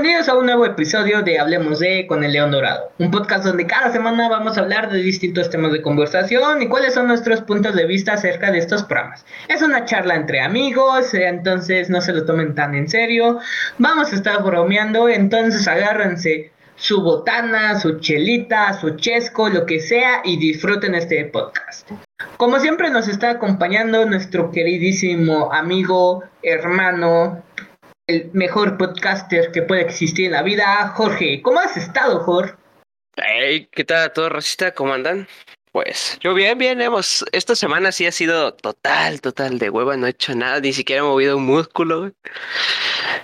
Bienvenidos a un nuevo episodio de Hablemos de con el León Dorado, un podcast donde cada semana vamos a hablar de distintos temas de conversación y cuáles son nuestros puntos de vista acerca de estos programas. Es una charla entre amigos, eh, entonces no se lo tomen tan en serio. Vamos a estar bromeando, entonces agárrense su botana, su chelita, su chesco, lo que sea y disfruten este podcast. Como siempre nos está acompañando nuestro queridísimo amigo, hermano, el mejor podcaster que puede existir en la vida, Jorge. ¿Cómo has estado, Jorge? Hey, ¿qué tal todo, racista? ¿Cómo andan? Pues yo bien, bien, hemos, esta semana sí ha sido total, total de hueva, no he hecho nada, ni siquiera he movido un músculo,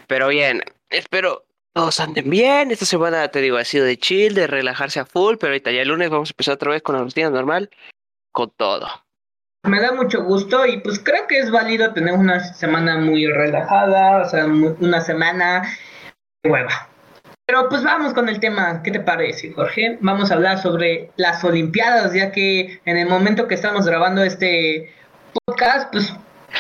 Pero bien, espero todos anden bien, esta semana te digo, ha sido de chill, de relajarse a full, pero ahorita ya el lunes vamos a empezar otra vez con la rutina normal, con todo. Me da mucho gusto y pues creo que es válido tener una semana muy relajada, o sea, una semana nueva. Pero pues vamos con el tema, ¿qué te parece, Jorge? Vamos a hablar sobre las Olimpiadas, ya que en el momento que estamos grabando este podcast, pues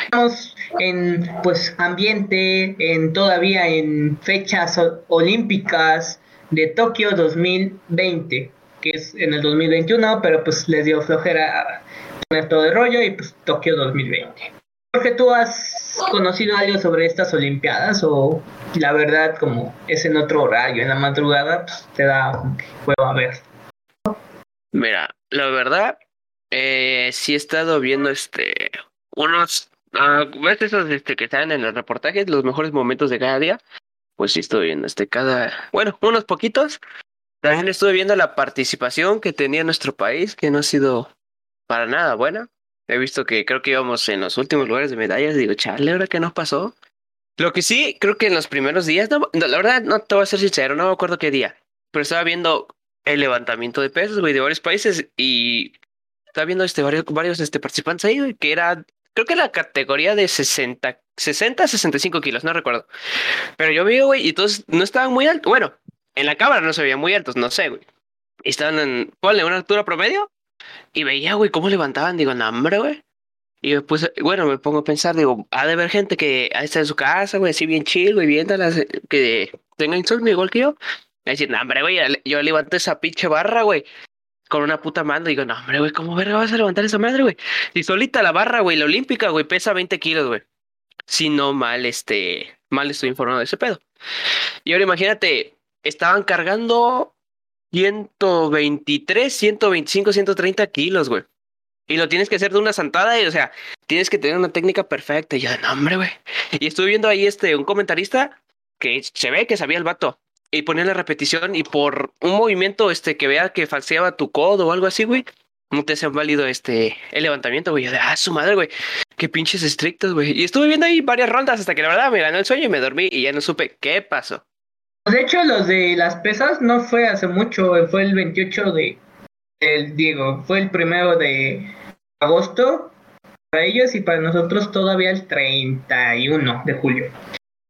estamos en pues ambiente, en todavía en fechas olímpicas de Tokio 2020, que es en el 2021, pero pues les dio flojera poner todo el rollo y pues Tokio 2020. Jorge, ¿tú has conocido algo sobre estas Olimpiadas o la verdad como es en otro horario, en la madrugada, pues te da juego a ver? Mira, la verdad, eh, sí he estado viendo este unos, uh, ¿ves esos este, que están en los reportajes, los mejores momentos de cada día? Pues sí estoy viendo este cada, bueno, unos poquitos. También estuve viendo la participación que tenía nuestro país, que no ha sido para nada buena. He visto que creo que íbamos en los últimos lugares de medallas. Digo, chale, ¿ahora qué nos pasó? Lo que sí, creo que en los primeros días, no, la verdad, no te voy a ser sincero, no me acuerdo qué día, pero estaba viendo el levantamiento de pesos, güey, de varios países y estaba viendo este, varios, varios este, participantes ahí, güey, que era, creo que la categoría de 60, 60, 65 kilos, no recuerdo. Pero yo vi, güey, y todos no estaban muy altos. Bueno, en la cámara no se veían muy altos, no sé, güey. Estaban en, ponle, una altura promedio y veía, güey, cómo levantaban, digo, no, hombre, güey. Y después, bueno, me pongo a pensar, digo, ha de haber gente que está en su casa, güey, así bien chill, güey, viéndolas, que tenga insomnio igual que yo. Y decir, no, hombre, güey, yo levanto esa pinche barra, güey, con una puta mano. Digo, no, hombre, güey, ¿cómo verga vas a levantar esa madre, güey? Y solita la barra, güey, la olímpica, güey, pesa 20 kilos, güey. Si no mal, este, mal estoy informado de ese pedo. Y ahora imagínate, estaban cargando 123, 125, 130 kilos, güey. Y lo tienes que hacer de una santada, y, o sea, tienes que tener una técnica perfecta. Y yo, no, hombre, güey. Y estuve viendo ahí este, un comentarista que se ve que sabía el vato. Y ponía la repetición y por un movimiento este que vea que falseaba tu codo o algo así, güey, no te hacen válido este el levantamiento, güey. Yo de, ah, su madre, güey. Qué pinches estrictos, güey. Y estuve viendo ahí varias rondas hasta que la verdad me ganó el sueño y me dormí y ya no supe qué pasó. De hecho, los de las pesas no fue hace mucho, fue el 28 de, el Diego, fue el primero de agosto para ellos y para nosotros todavía el 31 de julio.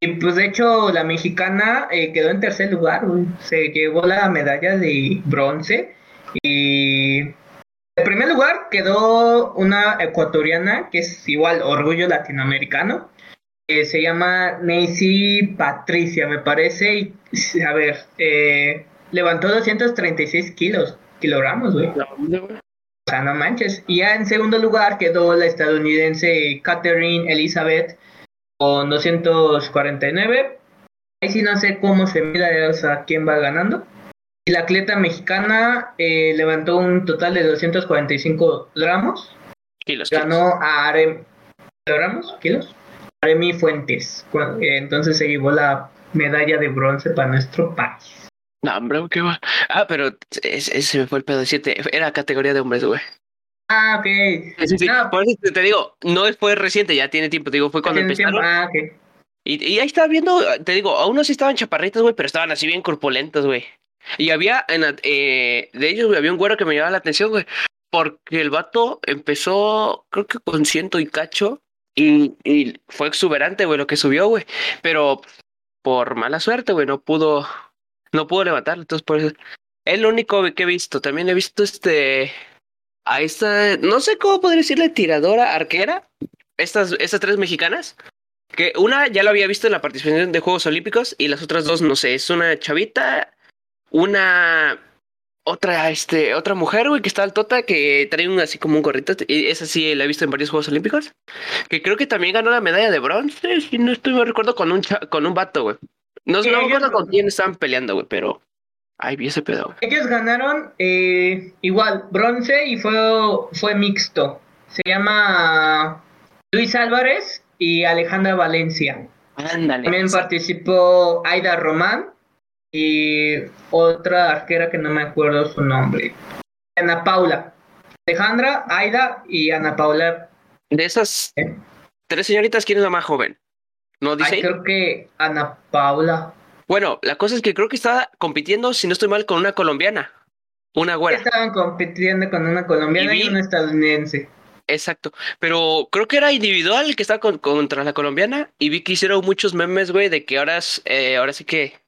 Y pues de hecho la mexicana eh, quedó en tercer lugar, se llevó la medalla de bronce y en primer lugar quedó una ecuatoriana que es igual orgullo latinoamericano se llama Nancy Patricia, me parece. Y, a ver, eh, levantó 236 kilos, kilogramos, güey. O sea, no manches. Y ya en segundo lugar quedó la estadounidense Catherine Elizabeth con 249. Ahí sí no sé cómo se mira, o sea, quién va ganando. Y la atleta mexicana eh, levantó un total de 245 gramos. Kilos. Ganó a Arem. ¿Gramos? ¿Kilos? Remy Fuentes. Eh, entonces se llevó la medalla de bronce para nuestro país. No, hombre, qué va. Ah, pero ese me fue el pedo de 7. Era categoría de hombres, güey. Ah, ok. Sí, sí. Por eso te digo, no fue reciente, ya tiene tiempo. Te digo, fue cuando empezaron. Ah. Y, y, ahí estaba viendo, te digo, a unos sí estaban chaparritos, güey, pero estaban así bien corpulentos, güey. Y había, en, eh, de ellos, güey, había un güero que me llamaba la atención, güey. Porque el vato empezó, creo que con ciento y cacho, y, y fue exuberante, güey, lo que subió, güey. Pero por mala suerte, güey, no pudo, no pudo levantar. Entonces, por eso. Es único que he visto. También he visto este. A esta. No sé cómo podría decirle tiradora, arquera. Estas, estas tres mexicanas. Que una ya lo había visto en la participación de Juegos Olímpicos y las otras dos, no sé, es una chavita, una otra, este, otra mujer, güey, que está altota, que trae un así como un gorrito, y esa sí la he visto en varios Juegos Olímpicos, que creo que también ganó la medalla de bronce, si no estoy, me recuerdo, con un, con un vato, güey. No, sé no con quién estaban peleando, güey, pero ahí vi ese pedo, güey. Ellos ganaron eh, igual, bronce y fue, fue mixto. Se llama Luis Álvarez y Alejandra Valencia. Ándale. También participó Aida Román y otra arquera que no me acuerdo su nombre. Ana Paula. Alejandra, Aida y Ana Paula. De esas ¿Eh? tres señoritas, ¿quién es la más joven? ¿No dice? creo que Ana Paula. Bueno, la cosa es que creo que estaba compitiendo, si no estoy mal, con una colombiana. Una güera. Estaban compitiendo con una colombiana y, una estadounidense. Exacto. Pero creo que era individual que estaba contra la colombiana. Y vi que hicieron muchos memes, güey, de que ahora, eh, ahora sí que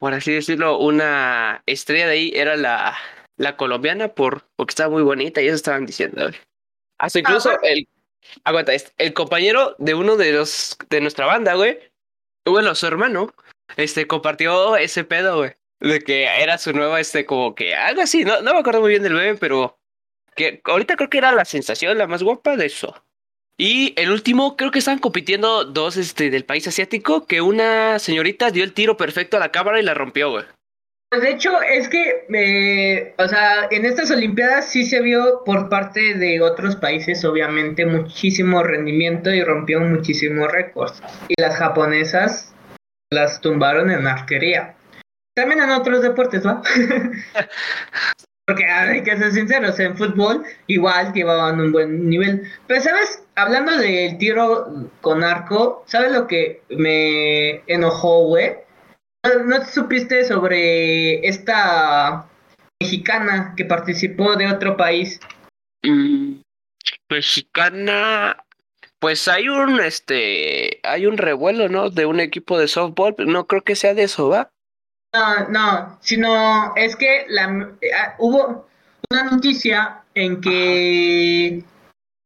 por así decirlo, una estrella de ahí era la, la colombiana por, porque estaba muy bonita y eso estaban diciendo. Hasta incluso el, aguanta, el compañero de uno de los, de nuestra banda, güey, bueno, su hermano, este, compartió ese pedo, güey, de que era su nueva, este, como que algo así, no, no me acuerdo muy bien del bebé, pero que ahorita creo que era la sensación, la más guapa de eso. Y el último, creo que estaban compitiendo dos este, del país asiático, que una señorita dio el tiro perfecto a la cámara y la rompió, güey. Pues de hecho, es que, eh, o sea, en estas Olimpiadas sí se vio por parte de otros países, obviamente, muchísimo rendimiento y rompió muchísimos récords. Y las japonesas las tumbaron en arquería. También en otros deportes, ¿va? Porque hay que ser sinceros, en fútbol igual llevaban un buen nivel. Pero, ¿sabes? Hablando del tiro con arco, ¿sabes lo que me enojó, güey? ¿No, supiste sobre esta mexicana que participó de otro país? Mm, mexicana, pues hay un este, hay un revuelo, ¿no? De un equipo de softball, no creo que sea de eso, ¿va? No, no, sino es que la, eh, ah, hubo una noticia en que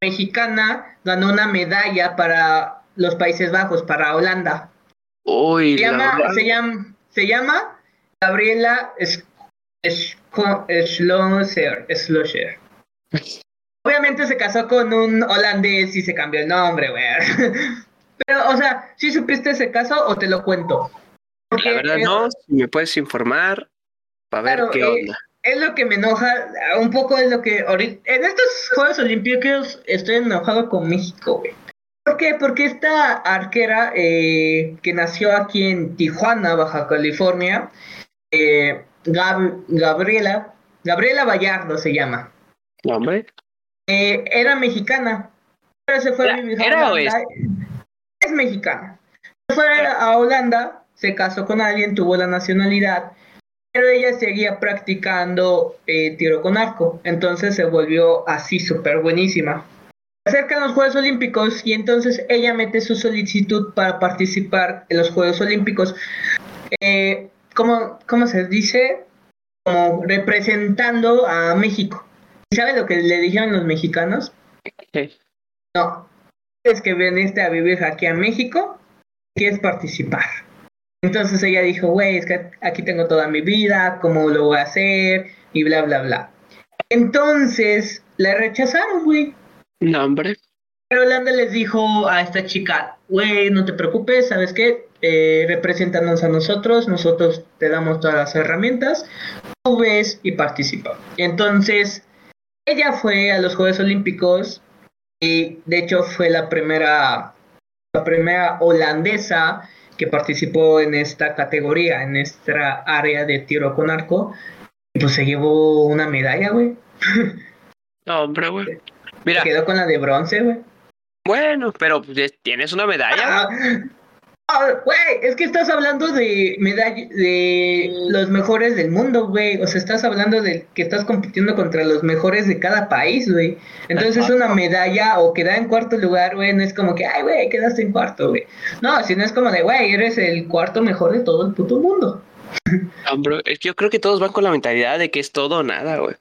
mexicana ganó una medalla para los Países Bajos, para Holanda. Uy, se, llama, se, llama, se llama Gabriela Schlosser. Obviamente se casó con un holandés y se cambió el nombre, güey. Pero, o sea, ¿sí supiste ese caso o te lo cuento? la verdad no, si me puedes informar para ver qué eh, onda. Es lo que me enoja, un poco es lo que ahorita, en estos Juegos Olímpicos estoy enojado con México, güey. ¿Por qué? Porque esta arquera eh, que nació aquí en Tijuana, Baja California, eh, Gabriela, Gabriela Vallardo se llama. ¿Hombre? era mexicana, pero se fue a vivir a Holanda. Es mexicana. Se fue a Holanda se casó con alguien, tuvo la nacionalidad, pero ella seguía practicando eh, tiro con arco, entonces se volvió así súper buenísima. Se acercan los Juegos Olímpicos y entonces ella mete su solicitud para participar en los Juegos Olímpicos. Eh, ¿cómo, se dice? Como representando a México. ¿Sabes lo que le dijeron los mexicanos? No, es que veniste a vivir aquí a México, quieres participar. Entonces ella dijo, güey, es que aquí tengo toda mi vida, ¿cómo lo voy a hacer? Y bla, bla, bla. Entonces la rechazaron, güey. No, hombre. Pero Holanda les dijo a esta chica, güey, no te preocupes, ¿sabes qué? Eh, represéntanos a nosotros, nosotros te damos todas las herramientas, tú ves y participa. Entonces, ella fue a los Juegos Olímpicos y de hecho fue la primera, la primera holandesa que participó en esta categoría, en nuestra área de tiro con arco, y pues se llevó una medalla, güey. No, hombre, güey. Mira. quedó con la de bronce, güey. Bueno, pero pues, tienes una medalla. Ah, ah, güey, es que estás hablando de medalla de los mejores del mundo, güey. O sea, estás hablando de que estás compitiendo contra los mejores de cada país, güey. Entonces, una medalla o quedar en cuarto lugar, güey, no es como que, ay, güey, quedaste en cuarto, güey. No, sino es como de, güey, eres el cuarto mejor de todo el puto mundo. Hombre, es que yo creo que todos van con la mentalidad de que es todo o nada, güey.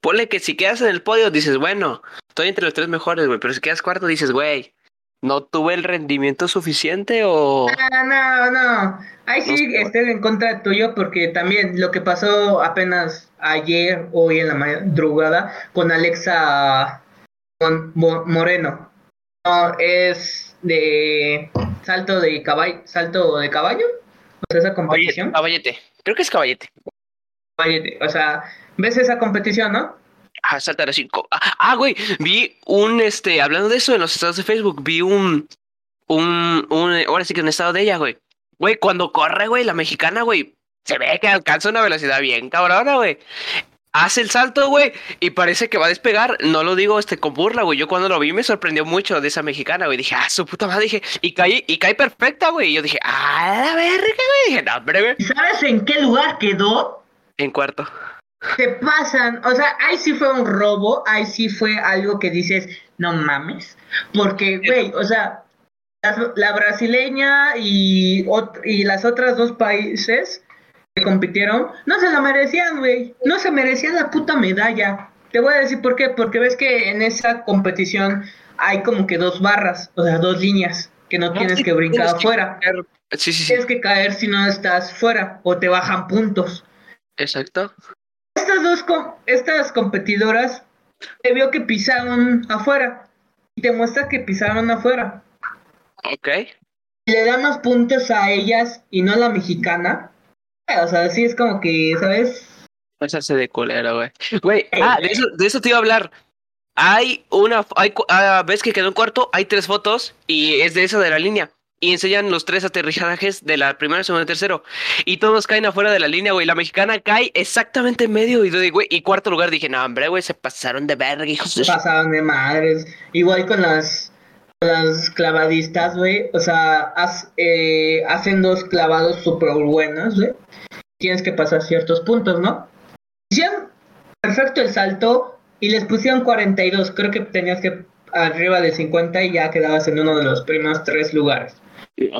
Ponle que si quedas en el podio dices, bueno, estoy entre los tres mejores, güey, pero si quedas cuarto dices, güey, no tuve el rendimiento suficiente o... Ah, no, no. Ahí sí estoy en contra tuyo porque también lo que pasó apenas ayer, hoy en la madrugada, con Alexa con Moreno. No, es de salto de caballo, salto de caballo. O sea, esa competición. Caballete, creo que es caballete. Caballete, o sea, ¿ves esa competición, no? Ah, saltar a cinco. Ah, güey, vi un, este, hablando de eso en los estados de Facebook, vi un, un, un, ahora sí que un estado de ella, güey. Güey, cuando corre, güey, la mexicana, güey, se ve que alcanza una velocidad bien cabrona, güey. Hace el salto, güey, y parece que va a despegar. No lo digo este con burla, güey. Yo cuando lo vi me sorprendió mucho de esa mexicana, güey. Dije, ah, su puta madre, dije, y caí, y cae perfecta, güey. Y yo dije, ah, la verga, güey. Dije, no, hombre, güey. ¿Sabes en qué lugar quedó? En cuarto. Se pasan, o sea, ahí sí fue un robo, ahí sí fue algo que dices, no mames. Porque, güey, o sea, la, brasileña y, y las otras dos países que compitieron, no se la merecían, güey. No se merecían la puta medalla. Te voy a decir por qué. Porque ves que en esa competición hay como que dos barras, o sea, dos líneas que no, tienes que brincar afuera. Sí, sí, sí. Tienes que caer si no estás fuera o te bajan puntos. Exacto. Estas dos estas competidoras te vio que pisaron afuera y te muestra que pisaron afuera. Ok. Le da más puntos a ellas y no a la mexicana. O sea, sí es como que, ¿sabes? Pasarse de colera, güey. Güey, ah, de eso, de eso te iba a hablar. Hay una, hay, ah, ves que quedó un cuarto, hay tres fotos y es de eso de la línea y enseñan los tres aterrizajes de la primera, segunda y tercero. Y todos caen afuera de la línea, güey. La mexicana cae exactamente en medio. Y, güey, y cuarto lugar dije, no, hombre, güey, se pasaron de verga, hijos Se pasaron de madres. Igual con las, las clavadistas, güey. O sea, eh, hacen dos clavados súper buenos, güey. Tienes que pasar ciertos puntos, ¿no? Hicieron perfecto el salto y les pusieron 42. Creo que tenías que arriba de 50 y ya quedabas en uno de los primeros tres lugares.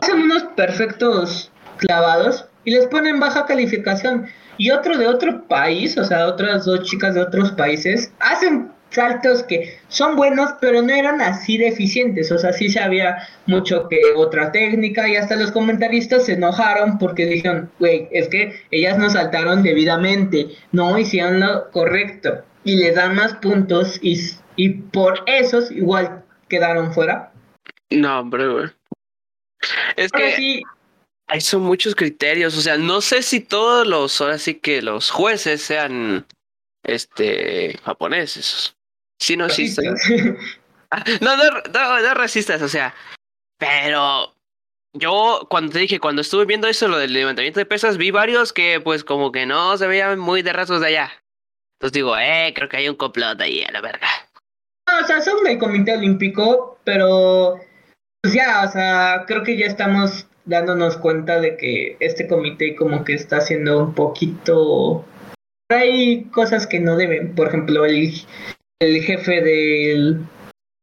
Hacen unos perfectos clavados y les ponen baja calificación. Y otro de otro país, o sea, otras dos chicas de otros países, hacen saltos que son buenos, pero no eran así deficientes. O sea, sí sabía mucho que otra técnica y hasta los comentaristas se enojaron porque dijeron, güey, es que ellas no saltaron debidamente, no hicieron lo correcto. Y le dan más puntos y, y por esos igual quedaron fuera. No, hombre, güey. Es que hay son muchos criterios, o sea, no sé si todos los, ahora sí que los jueces sean este japoneses. Sí, no, sí. Ah, no, no, no, no racistas, o sea, pero yo cuando te dije, cuando estuve viendo eso, lo del levantamiento de pesas, vi varios que pues como que no se veían muy de rasgos de allá. Entonces digo, eh, creo que hay un complot ahí a la verga. No, o sea, son del Comité Olímpico, pero pues ya, o sea, creo que ya estamos dándonos cuenta de que este comité como que está haciendo un poquito... Hay cosas que no deben, por ejemplo, el, el jefe del,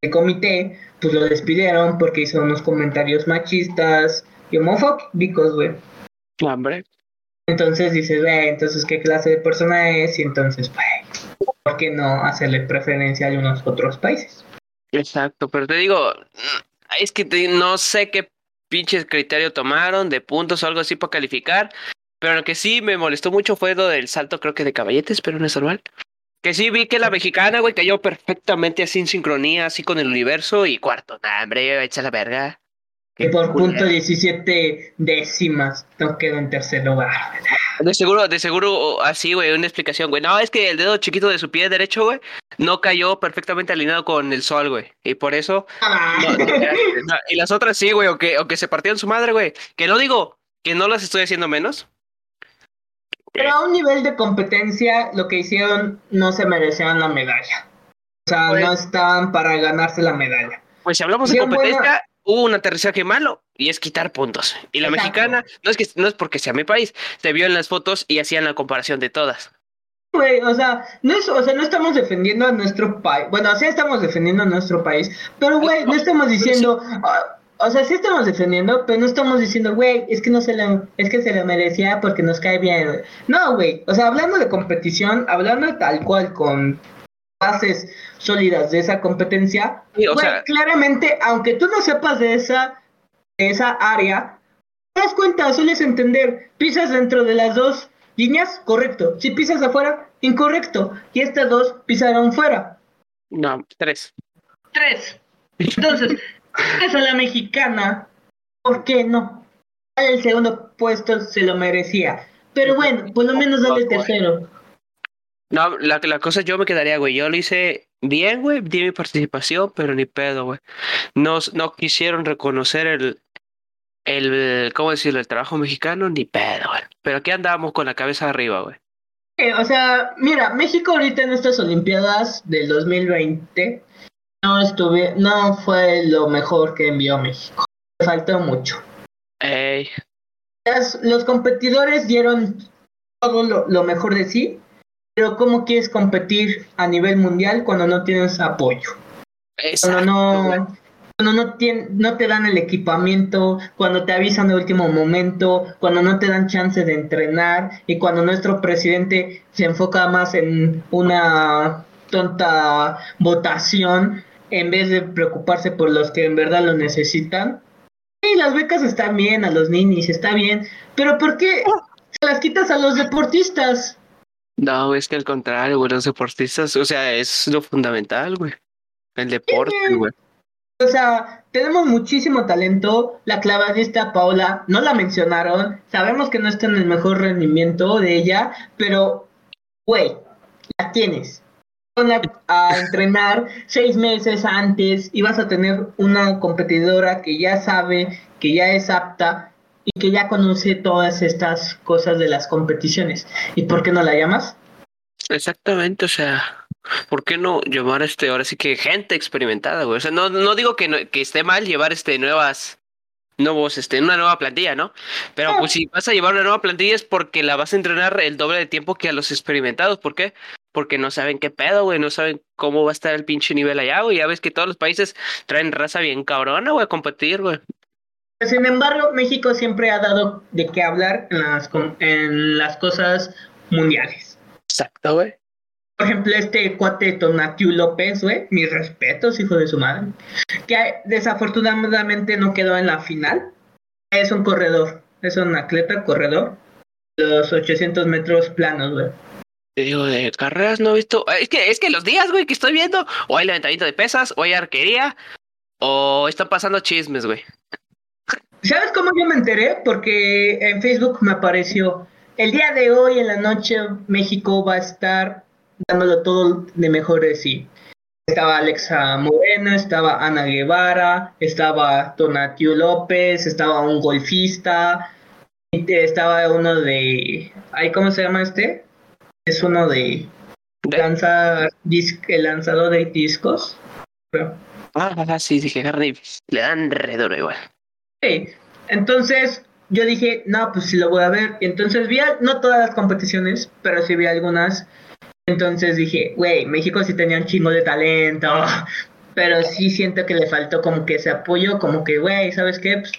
comité, pues lo despidieron porque hizo unos comentarios machistas y homofóbicos, güey. Hombre. Entonces dices, güey, entonces qué clase de persona es y entonces, güey, ¿por qué no hacerle preferencia a unos otros países? Exacto, pero te digo, es que no sé qué pinches criterio tomaron de puntos o algo así para calificar. Pero lo que sí me molestó mucho fue lo del salto, creo que de caballetes, pero no es normal. Que sí vi que la mexicana, güey, cayó perfectamente así en sincronía, así con el universo y cuarto. Nah, hombre, echa la verga. Que por punto 17 décimas no quedó en tercer lugar. De seguro, de seguro, así, güey, una explicación, güey. No, es que el dedo chiquito de su pie derecho, güey, no cayó perfectamente alineado con el sol, güey. Y por eso. Ah. y las otras sí, güey, o que, o que se partieron su madre, güey. Que no digo que no las estoy haciendo menos. Pero a un nivel de competencia, lo que hicieron no se merecían la medalla. O sea, no pues estaban para ganarse la medalla. Pues si hablamos de competencia, hubo un aterrizaje malo y es quitar puntos. Y la mexicana, no es que no es porque sea mi país, se vio en las fotos y hacían la comparación de todas. Güey, o sea, no es, o sea, no estamos defendiendo a nuestro país. Bueno, sí estamos defendiendo a nuestro país, pero güey, no estamos diciendo, ah, o sea, sí estamos defendiendo, pero no estamos diciendo, güey, es que no se le, es que se le merecía porque nos cae bien. No, güey, o sea, hablando de competición, hablando tal cual con bases sólidas de esa competencia, Sí, o güey, sea- claramente, aunque tú no sepas de esa, de esa área, te das cuenta, sueles entender, pisas dentro de las dos líneas, correcto. Si pisas afuera, incorrecto. Y estas dos pisaron fuera. No, tres. Tres. Entonces, esa la mexicana, ¿por qué no? El segundo puesto se lo merecía. Pero bueno, por lo menos dale tercero. No, la, la cosa yo me quedaría, güey. Yo lo hice bien, güey. Di mi participación, pero ni pedo, güey. No, no quisieron reconocer el, el, ¿cómo decirlo? El trabajo mexicano, ni pedo, güey. Pero aquí andamos con la cabeza arriba, güey. Eh, o sea, mira, México ahorita en estas Olimpiadas del 2020 no estuve, no fue lo mejor que envió México. Le faltó mucho. Ey, Las- los competidores dieron todo lo, lo mejor de sí, pero ¿cómo quieres competir a nivel mundial cuando no tienes apoyo? Cuando exacto, güey. no, cuando no, tien- no te dan el equipamiento, cuando te avisan de último momento, cuando no te dan chance de entrenar y cuando nuestro presidente se enfoca más en una tonta votación en vez de preocuparse por los que en verdad lo necesitan. Y las becas están bien a los ninis, está bien, pero ¿por qué se las quitas a los deportistas? No, es que al contrario, güey, los deportistas, o sea, es lo fundamental, güey. El deporte, Sí. güey. O sea, tenemos muchísimo talento. La clavadista Paula, no la mencionaron. Sabemos que no está en el mejor rendimiento de ella, pero, güey, la tienes. Van a, a entrenar seis meses antes y vas a tener una competidora que ya sabe, que ya es apta y que ya conoce todas estas cosas de las competiciones. ¿Y por qué no la llamas? Exactamente, o sea, ¿por qué no llamar este, ahora sí que gente experimentada, güey? O sea, no, no digo que, no- que esté mal llevar este nuevas, nuevos, este, una nueva plantilla, ¿no? Pero pues si vas a llevar una nueva plantilla es porque la vas a entrenar el doble de tiempo que a los experimentados. ¿Por qué? Porque no saben qué pedo, güey, no saben cómo va a estar el pinche nivel allá, güey. Ya ves que todos los países traen raza bien cabrona, güey, a competir, güey. Sin embargo, México siempre ha dado de qué hablar en las, en las cosas mundiales. Exacto, güey. Por ejemplo, este cuate Tonatiu López, güey, mis respetos, hijo de su madre, que desafortunadamente no quedó en la final. Es un corredor, es un atleta corredor, los 800 metros planos, güey. Te digo, de carreras no he visto. Es que, es que los días, güey, que estoy viendo, o hay levantamiento de pesas, o hay arquería, o están pasando chismes, güey. ¿Sabes cómo yo me enteré? Porque en Facebook me apareció, el día de hoy en la noche México va a estar dándolo todo de mejor de sí. Estaba Alexa Moreno, estaba Ana Guevara, estaba Tonatiu López, estaba un golfista, estaba uno de... ay, ¿Cómo se llama este? Es uno de... Lanza, el lanzador de discos. creo. Ah, ah, sí, dije, Harry, le dan redoro igual. Entonces yo dije, no, pues sí lo voy a ver. Y entonces vi, no todas las competiciones, pero sí vi algunas. Entonces dije, güey, México sí tenía un chingo de talento. Pero sí siento que le faltó como que ese apoyo, como que, güey, ¿sabes qué? Pues,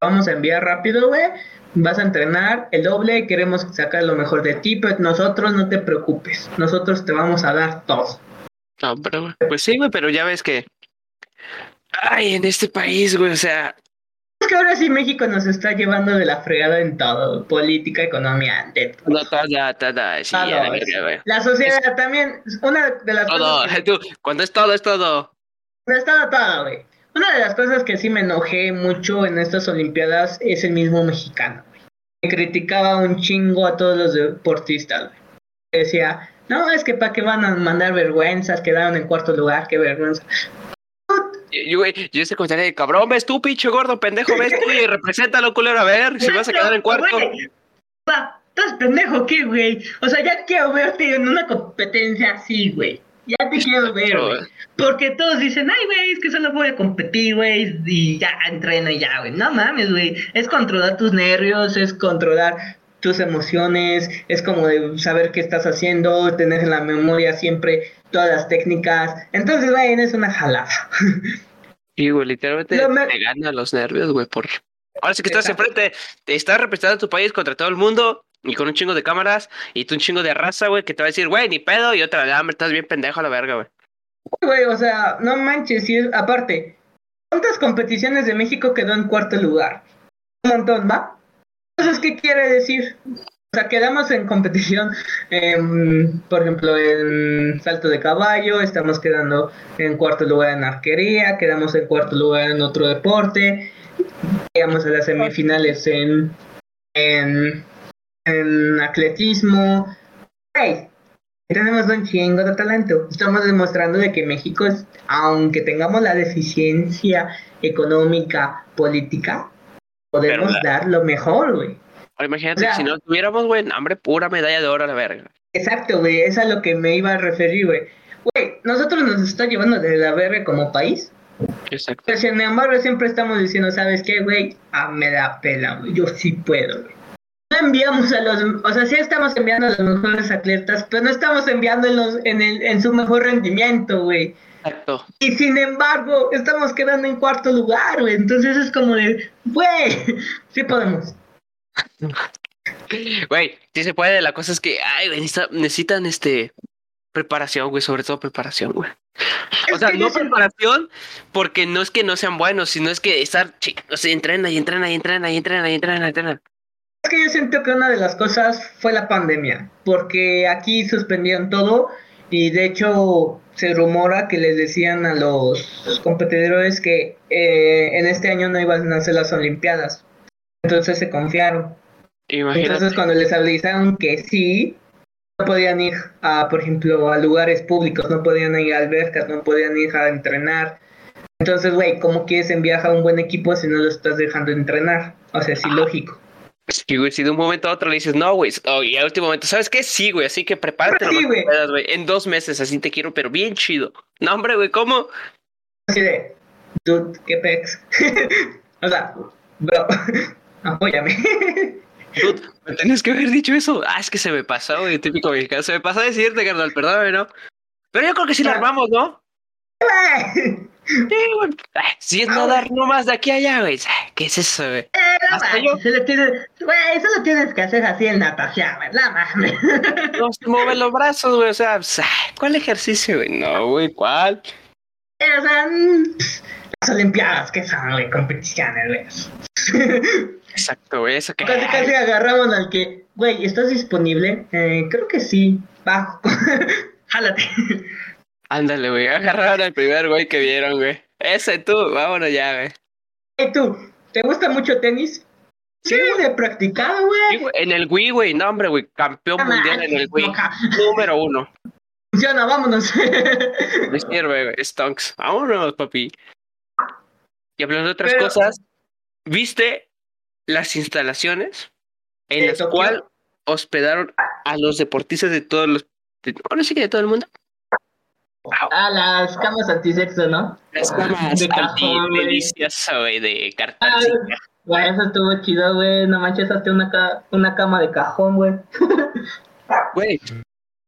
vamos a enviar rápido, güey. Vas a entrenar el doble, queremos sacar lo mejor de ti, pero nosotros no te preocupes. Nosotros te vamos a dar todo. No, pero, pues sí, güey, pero ya ves que. Ay, en este país, güey, o sea, que ahora sí México nos está llevando de la fregada en todo. Política, economía, de todo. no toda, toda, sí, Todo, la es- verga. La sociedad también, una de las Todo, cosas que, tú, cuando es todo, es todo. no está todo, güey. Una de las cosas que sí me enojé mucho en estas Olimpiadas es el mismo mexicano, güey. Que criticaba un chingo a todos los deportistas, güey. Decía, no, es que para qué van a mandar vergüenzas, quedaron en cuarto lugar, qué vergüenza. Yo, güey, yo ese comentario de cabrón, ves tú, pinche gordo, pendejo, ves tú y represéntalo, culero, a ver, si vas a quedar en cuarto. Pa, ¿Estás pendejo qué, güey? O sea, ya quiero verte en una competencia así, güey. Ya te quiero ver, güey. Porque todos dicen, ay, güey, es que solo voy a competir, güey, y ya entreno y ya, güey. No mames, güey. Es controlar tus nervios, es controlar tus emociones, es como de saber qué estás haciendo, tener en la memoria siempre todas las técnicas. Entonces, güey, es una jalada. Sí, güey, literalmente Lo me- te gana los nervios, güey, por... Ahora sí que estás Exacto. enfrente, te estás representando a tu país contra todo el mundo Y con un chingo de cámaras y tú un chingo de raza, güey, que te va a decir, güey, ni pedo. Y otra, ah, estás bien pendejo a la verga, güey. Güey, o sea, no manches, es, aparte, ¿cuántas competiciones de México quedó en cuarto lugar? Un montón, ¿va? Entonces, ¿qué quiere decir? O sea, quedamos en competición, por ejemplo, en salto de caballo, estamos quedando en cuarto lugar en arquería, quedamos en cuarto lugar en otro deporte, llegamos a las semifinales en, en, en atletismo. Hey, tenemos un chingo de talento. Estamos demostrando de que México, es, aunque tengamos la deficiencia económica, política, podemos dar lo mejor, güey. Imagínate, si no tuviéramos, güey, hambre pura medalla de oro a la verga. Exacto, güey, es a lo que me iba a referir, güey. Güey, nosotros nos está llevando de la verga como país. Exacto. Pero sin embargo, siempre estamos diciendo, ¿sabes qué, güey? Ah, me da pela, güey. Yo sí puedo, güey. No enviamos a los, o sea, sí estamos enviando a los mejores atletas, pero no estamos enviándolos en, el, en su mejor rendimiento, güey. Exacto. Y sin embargo, estamos quedando en cuarto lugar, güey. Entonces es como de, güey, sí podemos. Güey, sí se puede. La cosa es que, ay, güey, necesitan, este preparación, güey, sobre todo preparación, güey. O sea, no preparación porque no es que no sean buenos, sino es que estar, o sea, entrena y entrena y entrena y entrena y entrena y entrena. Es que yo siento que una de las cosas fue la pandemia, porque aquí suspendieron todo y de hecho se rumora que les decían a los competidores que eh, en este año no iban a hacer las Olimpiadas. Entonces se confiaron. Entonces cuando les avisaron que sí, no podían ir a, por ejemplo, a lugares públicos, no podían ir a albercas, no podían ir a entrenar. Entonces, güey, ¿cómo quieres enviar a un buen equipo si no lo estás dejando entrenar? O sea, es ilógico. Sí, güey, si de un momento a otro le dices, no, güey, oh, y al último momento, ¿sabes qué? Sí, güey, así que prepárate sí, güey. En dos meses, así te quiero, pero bien chido. No, hombre, güey, ¿cómo? Así de, dude, qué pex. o sea, bro, apóyame. Dude, me tenías que haber dicho eso. Ah, es que se me pasó, güey, típico mexicano. Se me pasó decirte, carnal, perdóname, ¿no? Pero yo creo que sí lo armamos, ¿no? Sí, güey. Si es no dar nomás de aquí a allá, güey. ¿Qué es eso, güey? Eh, Hasta yo. Se tienes, güey, eso lo tienes que hacer así en natación, ¿verdad, mames? No se mueven los brazos, güey. O sea, pues, ¿cuál ejercicio, güey? No, güey, ¿cuál? Eh, o sea, mm, las Olimpiadas, ¿qué son, güey? Competiciones, güey. Exacto, eso que. Casi, casi agarramos al que, güey, ¿estás disponible? Eh, creo que sí. Bajo. Jálate. Ándale, güey. Agarraron al primer güey que vieron, güey. Ese tú, vámonos ya, güey. ¿Y tú? ¿Te gusta mucho tenis? Sí, güey, practicado, güey. en el Wii, güey. No, hombre, güey. Campeón mundial en el Wii. Número uno. Funciona, vámonos. Me sirve, güey. Stonks. Vámonos, papi. Y hablando de otras cosas, ¿viste las instalaciones en las cuales hospedaron a los deportistas de todos los. ahora sí que de todo el mundo. Ah, las camas antisexo, ¿no? Las camas de cajón, delicioso, güey, de cartón. Güey, eso estuvo chido, güey. No manches, hasta una, una cama de cajón, güey. Güey,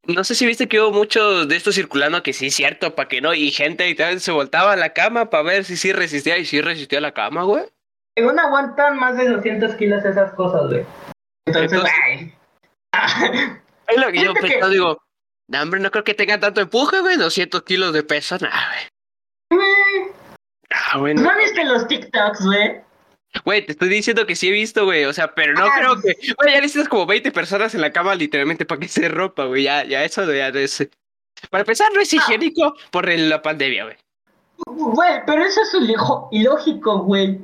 no sé si viste que hubo muchos de estos circulando que sí es cierto, para que no, y gente y tal se voltaba a la cama para ver si sí resistía y sí resistía la cama, güey. En aguantan más de 200 kilos esas cosas, güey. Entonces, güey. Es lo que yo pensaba, digo, no, hombre, no creo que tenga tanto empuje, güey. 200 kilos de peso, nada, güey. Ah, bueno. ¿No viste los TikToks, güey? Güey, te estoy diciendo que sí he visto, güey. O sea, pero no ah, creo que. Güey, ya necesitas como 20 personas en la cama, literalmente, para que se ropa, güey. Ya, ya, eso ya es. Para empezar, no es ah. higiénico por la pandemia, güey. Güey, pero eso es ilógico, güey.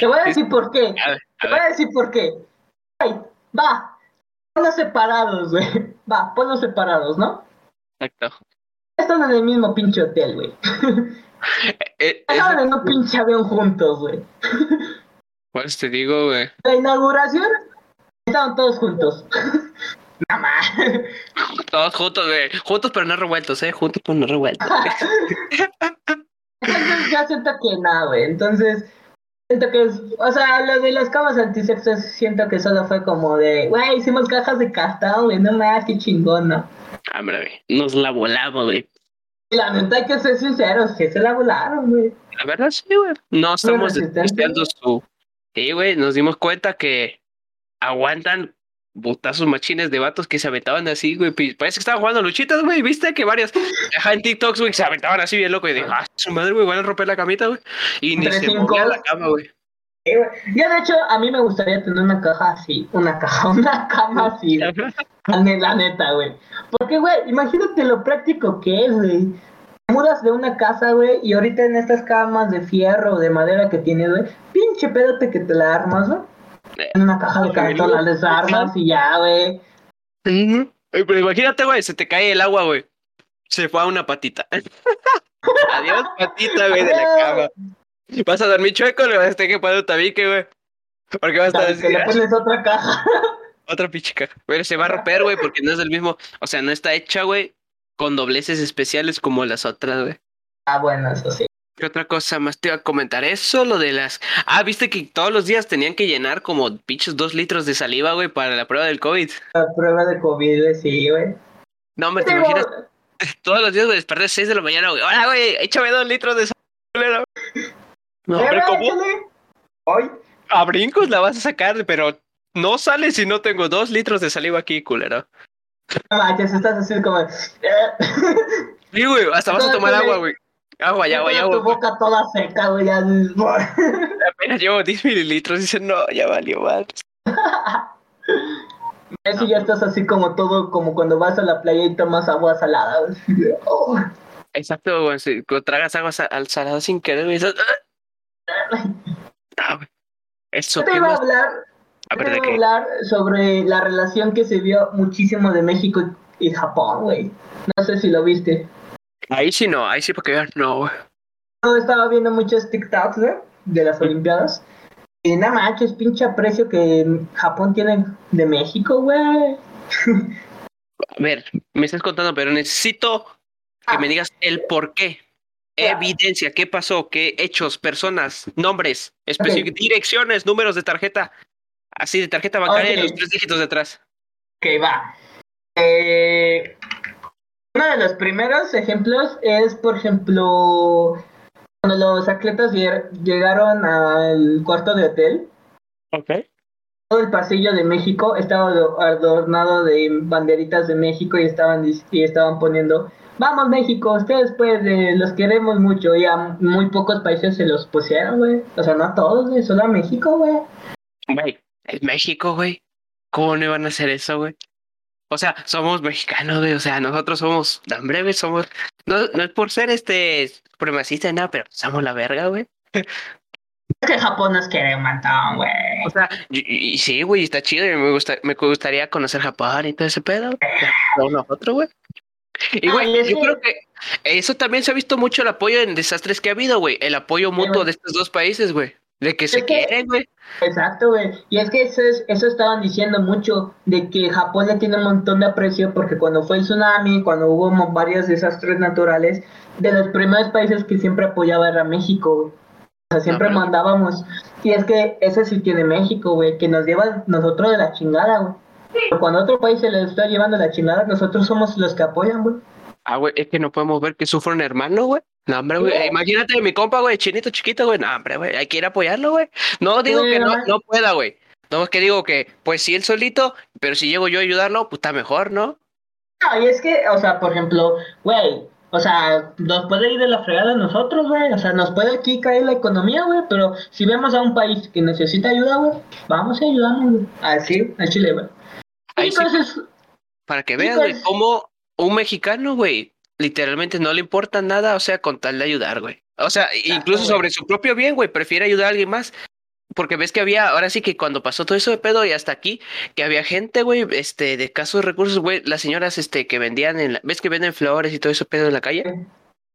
Te voy a decir por qué. Te voy a decir por qué. Ay, va. Ponlos separados, güey. Va, ponlos separados, ¿no? Exacto. Están en el mismo pinche hotel, güey. Eh, Estaban en un pinche avión juntos, güey. Pues te digo, güey. La inauguración estaban todos juntos. Nada más. Todos juntos, güey. Juntos pero no revueltos, ¿eh? Juntos pero no revueltos. Entonces ya siento que nada, güey. Entonces, Siento que es, o sea, lo de las camas antisexos siento que solo fue como de, güey, hicimos cajas de cartón, güey, no me das qué chingón, ¿no? Hombre, güey, nos la volamos, güey. La neta hay que ser sinceros, que se la volaron, güey. La verdad sí, güey. No estamos despreciando su... Sí, güey, nos dimos cuenta que aguantan botazos machines de vatos que se aventaban así, güey. Parece que estaban jugando luchitas, güey. ¿Viste que varios ajá, en TikToks, güey, se aventaban así bien loco? Y dije, ah, su madre, güey, van a romper la camita, güey. Y ni se movía la cama, güey. Ya de hecho, a mí me gustaría tener una caja así, una caja, una cama así, la neta, güey. Porque, güey, imagínate lo práctico que es, güey. Mudas de una casa, güey, y ahorita en estas camas de fierro o de madera que tienes, güey, pinche pédate que te la armas, güey. En una caja de cartón la desarmas y ya, güey. Pero imagínate, güey, se te cae el agua, güey. Se fue a una patita. Adiós, patita, güey, de la cama. Vas a dormir chueco, le vas a tener que poner un tabique, güey. Porque vas a estar le pones otra caja. Otra pinche caja. Pero se va a romper, güey, porque no es el mismo. O sea, no está hecha, güey, con dobleces especiales como las otras, güey. Ah, bueno, eso sí. ¿Qué otra cosa más te iba a comentar? Eso, lo de las. Ah, viste que todos los días tenían que llenar como pinches dos litros de saliva, güey, para la prueba del COVID. La prueba de COVID, sí, güey. No, me te imaginas. Todos los días, güey, desperté 6 de la mañana, güey. Hola, güey, échame dos litros de saliva. No, pero ¿cómo? Hoy. A brincos la vas a sacar, pero no sale si no tengo dos litros de saliva aquí, culero. No ya se estás así como. Sí, güey, hasta vas a tomar agua, güey. Agua, ya, agua, ya, agua. Tu boca toda seca, güey. Ya... Apenas llevo 10 mililitros dicen, no, ya valió mal. Eso ya estás así como todo, como cuando vas a la playa y tomas agua salada. Oh. Exacto, güey. Si tragas agua al salado sin querer, dices, ah, Eso te iba a hablar, a ver, ¿de hablar sobre la relación que se vio muchísimo de México y Japón, güey. No sé si lo viste. Ahí sí no, ahí sí porque no, güey. No, estaba viendo muchos TikToks, güey, de las Olimpiadas. Y nada manches, pinche aprecio que Japón tiene de México, güey. A ver, me estás contando, pero necesito que me ah. digas el por qué. Evidencia, qué pasó, qué hechos, personas, nombres, específicos, direcciones, números de tarjeta, así de tarjeta bancaria y los tres dígitos detrás. Ok, va. Eh, uno de los primeros ejemplos es, por ejemplo, cuando los atletas llegaron al cuarto de hotel. Ok. Todo el pasillo de México estaba adornado de banderitas de México y estaban, y estaban poniendo Vamos México, ustedes pues los queremos mucho y a muy pocos países se los pusieron, güey. O sea, no a todos, güey, solo a México, güey. Güey, es México, güey. ¿Cómo no iban a hacer eso, güey? O sea, somos mexicanos, güey. O sea, nosotros somos, tan breves, somos. No, no es por ser este supremacista, nada, pero somos la verga, güey. Es que Japón nos quiere un montón, güey. O sea, y, sí, güey, está chido. Y me, gusta, me gustaría conocer Japón y todo ese pedo. Nosotros, güey. Y, güey, yo creo que eso también se ha visto mucho el apoyo en desastres que ha habido, güey. El apoyo mutuo de estos dos países, güey. De que se quieren, güey. Exacto, güey. Y es que eso, es, eso estaban diciendo mucho, de que Japón le tiene un montón de aprecio porque cuando fue el tsunami, cuando hubo varios desastres naturales, de los primeros países que siempre apoyaba era México, güey. O sea, siempre mandábamos. Y es que eso sí tiene México, güey, que nos lleva nosotros de la chingada, güey. Pero cuando otro país se le está llevando la chingada, nosotros somos los que apoyan, güey. Ah, güey, es que no podemos ver que sufre un hermano, güey. No, hombre, güey. Imagínate mi compa, güey, chinito chiquito, güey. No, hombre, güey, hay que ir a apoyarlo, güey. No digo que no, no pueda, güey. No es que digo que, pues sí, él solito, pero si llego yo a ayudarlo, pues está mejor, ¿no? No, y es que, o sea, por ejemplo, güey, o sea, nos puede ir de la fregada a nosotros, güey. O sea, nos puede aquí caer la economía, güey. Pero si vemos a un país que necesita ayuda, güey, vamos a ayudarnos, güey. Así, a Chile, güey. para que veas, güey, pues cómo un mexicano, güey, literalmente no le importa nada, o sea, con tal de ayudar, güey. O sea, incluso sobre su propio bien, güey, prefiere ayudar a alguien más. Porque ves que había, ahora sí que cuando pasó todo eso de pedo y hasta aquí, que había gente, güey, este, de casos recursos, güey, las señoras, este, que vendían en la, ves que venden flores y todo eso pedo en la calle,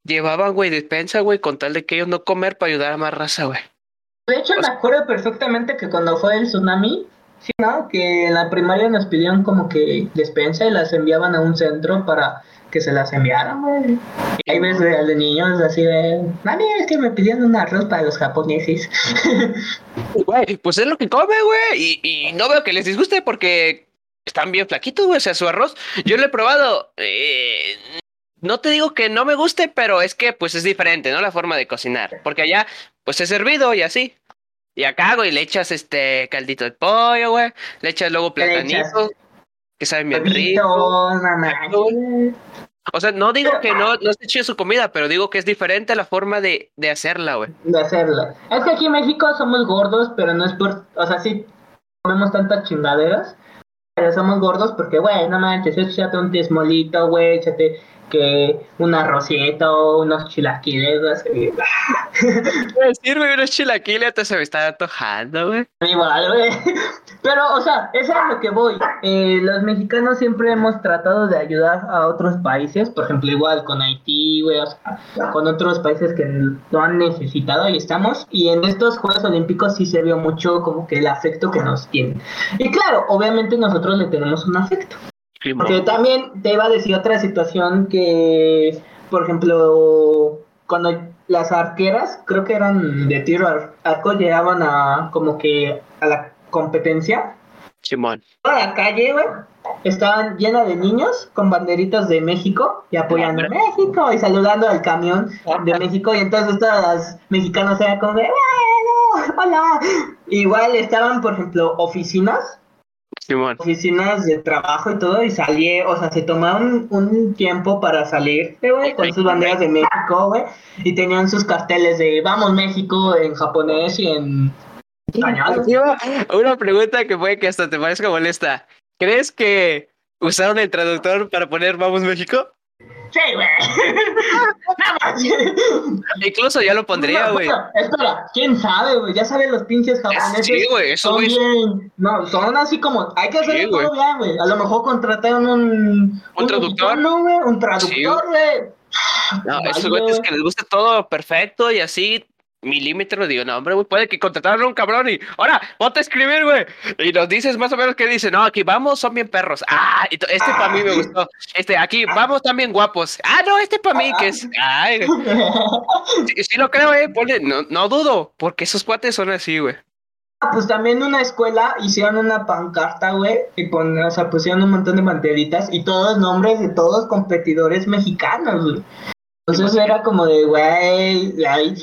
llevaban, güey, despensa, güey, con tal de que ellos no comer para ayudar a más raza, güey. De hecho, me acuerdo perfectamente que cuando fue el tsunami, Sí, ¿no? Que en la primaria nos pidieron como que despensa y las enviaban a un centro para que se las enviaran, güey. Y ahí ves de, niños así de, mami, es que me pidieron un arroz para los japoneses. Güey, pues es lo que come, güey. Y, y no veo que les disguste porque están bien flaquitos, güey. O sea, su arroz, yo lo he probado. Eh, no te digo que no me guste, pero es que pues es diferente, ¿no? La forma de cocinar. Porque allá, pues es servido y así. Y acá, güey, le echas este caldito de pollo, güey. Le echas luego Le echas platanito, que sabe bien rico. O sea, no digo que no, no esté chido su comida, pero digo que es diferente la forma de, de hacerla, güey. de hacerla. Es que aquí en México somos gordos, pero no es por, o sea, sí comemos tantas chingaderas, pero somos gordos porque, güey, no manches, échate un tesmolito, güey, échate que un arrocito, unos chilaquiles, güey, así, Quiero decir, güey, unos chilaquiles, entonces se me está antojando, güey. igual, güey. Pero, o sea, eso es a lo que voy. Eh, los mexicanos siempre hemos tratado de ayudar a otros países, por ejemplo, igual con Haití, güey, o sea, con otros países que lo han necesitado, ahí estamos. Y en estos Juegos Olímpicos sí se vio mucho como que el afecto que nos tienen. Y claro, obviamente nosotros le tenemos un afecto. Sí, Porque también te iba a decir otra situación que, por ejemplo, cuando las arqueras, creo que eran de tiro arco, llegaban a como que a la competencia. Simón. Toda la calle, güey, estaban llena de niños con banderitas de México y apoyando a México y saludando al camión de México. Y entonces todas las mexicanas eran como de, bueno, hola. Igual estaban, por ejemplo, oficinas Simón. oficinas de trabajo y todo y salí, o sea, se tomaron un tiempo para salir, eh, güey, con sus banderas de México, güey, y tenían sus carteles de Vamos México en japonés y en español. Una pregunta que puede que hasta te parezca molesta. ¿Crees que usaron el traductor para poner Vamos México? Sí, güey. Incluso ya lo pondría, güey. espera, Espera, quién sabe, güey, ya saben los pinches japoneses. Sí, güey, eso, güey. no, son así como, hay que hacer Sí, todo bien, güey. A lo mejor contrataron un, ¿Un traductor? un traductor, güey. No, esos güeyes que les gusta todo perfecto y así, milímetros, digo, no, hombre, güey, puede que contrataron a un cabrón y, ahora, ponte a escribir, güey. Y nos dices más o menos qué dice, no, aquí vamos, son bien perros. Ah, este para mí me gustó. Este, aquí, vamos también guapos. Ah, no, este para mí, que es, ay, sí, sí lo creo, eh, ponle, no, no dudo, porque esos cuates son así, güey. Pues también una escuela hicieron una pancarta, güey, y pon, o sea, pusieron un montón de banderitas y todos nombres de todos competidores mexicanos, güey. Entonces era como de, güey, ahí.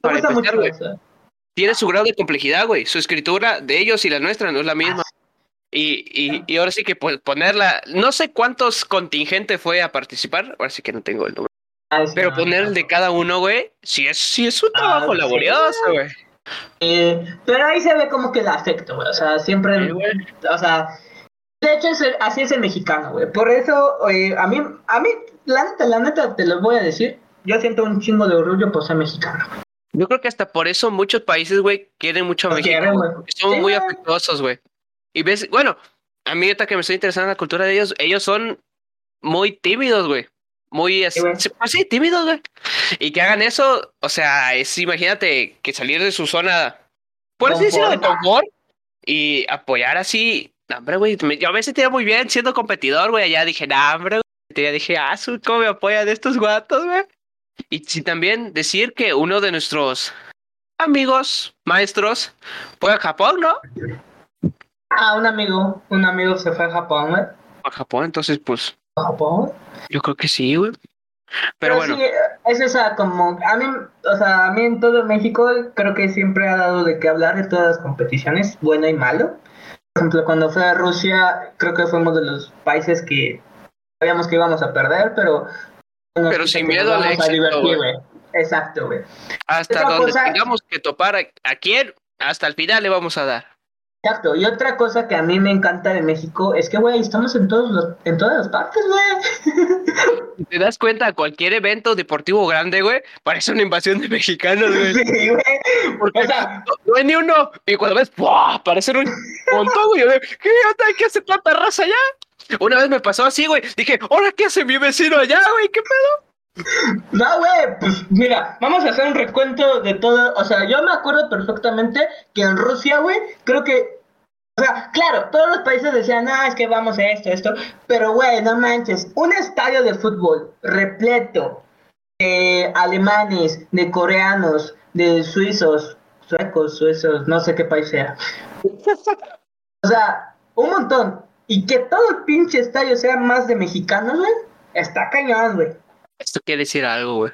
Para empezar, güey. Tiene su grado de complejidad, güey. Su escritura de ellos y la nuestra no es la misma. Y, y, y ahora sí que pues, ponerla, no sé cuántos contingentes fue a participar, ahora sí que no tengo el número. Ah, sí, Pero no, poner el no. de cada uno, güey, sí es, sí es un Ah, trabajo laborioso, güey. Eh, pero ahí se ve como que el afecto, güey. O sea, siempre, Sí, güey. o sea, de hecho es el- así es el mexicano, güey. Por eso, eh, a mí, a mí, la neta, la neta, te lo voy a decir, yo siento un chingo de orgullo por ser mexicano. Yo creo que hasta por eso muchos países, güey, quieren mucho a México. quieren, Son Sí, muy afectuosos, güey. Y ves, bueno, a mí ahorita que me estoy interesando en la cultura de ellos, ellos son muy tímidos, güey. Muy, así- pues sí, tímidos, güey. Y que hagan eso, o sea, es, imagínate, que salir de su zona, por así decirlo, de Confort. y apoyar así. No, hombre, güey, yo me sentía muy bien siendo competidor, güey. Allá dije, no, hombre, güey. Ya dije, ah, ¿cómo me apoyan estos guatos, güey? Y sí, también decir que uno de nuestros amigos, maestros, fue a Japón, ¿no? Ah, un amigo, un amigo se fue a Japón, güey. A Japón, entonces, pues, ¿A Japón? yo creo que sí, güey. Pero bueno, sí, es esa como, a mí, o sea, a mí en todo México creo que siempre ha dado de qué hablar de todas las competiciones, bueno y malo. Por ejemplo, cuando fue a Rusia, creo que fuimos de los países que sabíamos que íbamos a perder, pero... Pero sin miedo al éxito, güey. Exacto, güey. hasta otra donde cosa- tengamos que topar a, a quién, hasta el final le vamos a dar. Exacto. Y otra cosa que a mí me encanta de México es que, güey, estamos en todos los, en todas las partes, güey. Si te das cuenta, cualquier evento deportivo grande, güey, parece una invasión de mexicanos, güey. Sí, güey. Porque O sea, no, no hay ni uno. Y cuando ves, ¡buah! Parecen un montón, güey. ¿Qué onda? ¿Qué hace tanta raza allá? Una vez me pasó así, güey. Dije, ¿ahora qué hace mi vecino allá, güey? ¿Qué pedo? No, güey, pues mira, vamos a hacer un recuento de todo. O sea, yo me acuerdo perfectamente que en Rusia, güey, creo que. O sea, claro, todos los países decían, ah, es que vamos a esto, esto. Pero, güey, no manches, un estadio de fútbol repleto de alemanes, de coreanos, de suizos, suecos, suizos, no sé qué país sea. O sea, un montón. Y que todo el pinche estadio sea más de mexicanos, güey, está cañón, güey. Esto quiere decir algo, güey.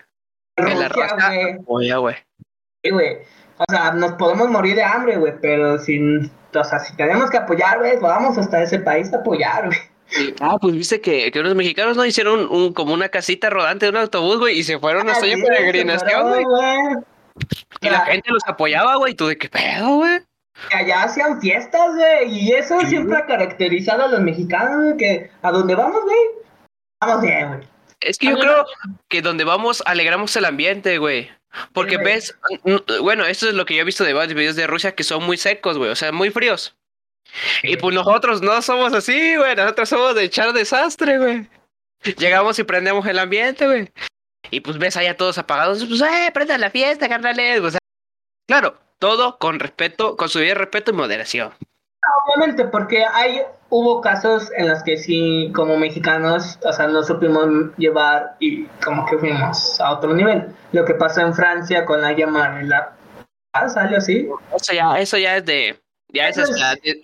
La raza güey. Oye, güey. Sí, güey. o sea, nos podemos morir de hambre, güey, pero sin, o sea, si tenemos que apoyar, güey, vamos hasta ese país a apoyar, güey. Ah, pues viste que, que unos mexicanos no hicieron un, como una casita rodante de un autobús, güey, y se fueron hasta allá en peregrinación, güey. Y la gente los apoyaba, güey. ¿Tú de qué pedo, güey? Que allá hacían fiestas, güey, y eso Sí. siempre ha caracterizado a los mexicanos, güey, que a donde vamos, güey, vamos bien, güey. Es que yo A ver. creo que donde vamos alegramos el ambiente, güey. Porque Sí, güey. ves, bueno, esto es lo que yo he visto de varios videos de Rusia que son muy secos, güey, o sea, muy fríos. Y pues nosotros no somos así, güey, nosotros somos de echar desastre, güey. Llegamos y prendemos el ambiente, güey. Y pues ves allá todos apagados, pues, eh, prendan la fiesta, carnales. O sea, claro, todo con respeto, con su debido respeto y moderación. Obviamente, porque hay, hubo casos en los que sí, como mexicanos, o sea, no supimos llevar y como que fuimos a otro nivel. Lo que pasó en Francia con la llama de la paz, algo así. Eso ya, eso ya es de, ya es Eso es- de-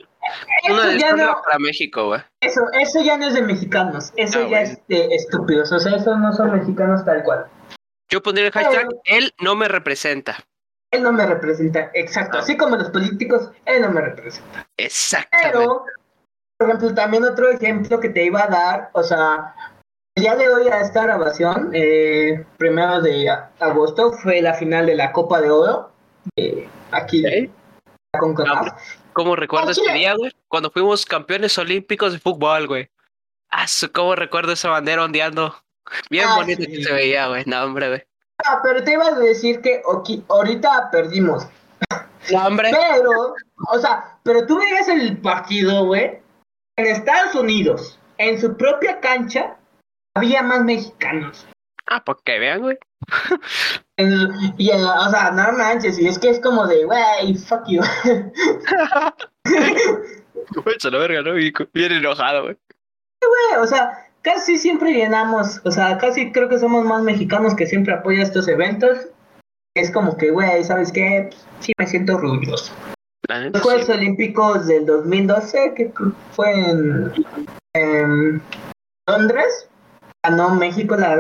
una Eso ya, no, para México, güey. eso, eso ya no es de mexicanos, eso Ah, ya es de estúpidos, o sea, esos no son mexicanos tal cual. Yo pondría el hashtag, él no me representa. Él no me representa, exacto, Ah. así como los políticos, él no me representa. Exactamente. Pero, por ejemplo, también otro ejemplo que te iba a dar, o sea, día de hoy a esta grabación, eh, primero de agosto, fue la final de la Copa de Oro, eh, aquí Ok. con CONCACAF. ¿Cómo recuerdo Ah, ese día, güey? Cuando fuimos campeones olímpicos de fútbol, güey. Ah, cómo recuerdo esa bandera ondeando. Bien Ah, bonito sí. que se veía, güey. No, hombre, güey. Ah, pero te iba a decir que ahorita perdimos, No, hombre. pero, o sea, pero tú veías el partido, güey, en Estados Unidos, en su propia cancha, había más mexicanos. Ah, pues que vean, güey. Y, o sea, no manches, y es que es como de, wey, fuck you. Güey, se la verga, ¿no? Bien enojado, güey. o sea, casi siempre llenamos, o sea, casi creo que somos más mexicanos que siempre apoyan estos eventos. Es como que, güey, ¿sabes qué? Sí me siento orgulloso. Los Juegos sí. Olímpicos del 2012, que fue en, en Londres, ganó México la,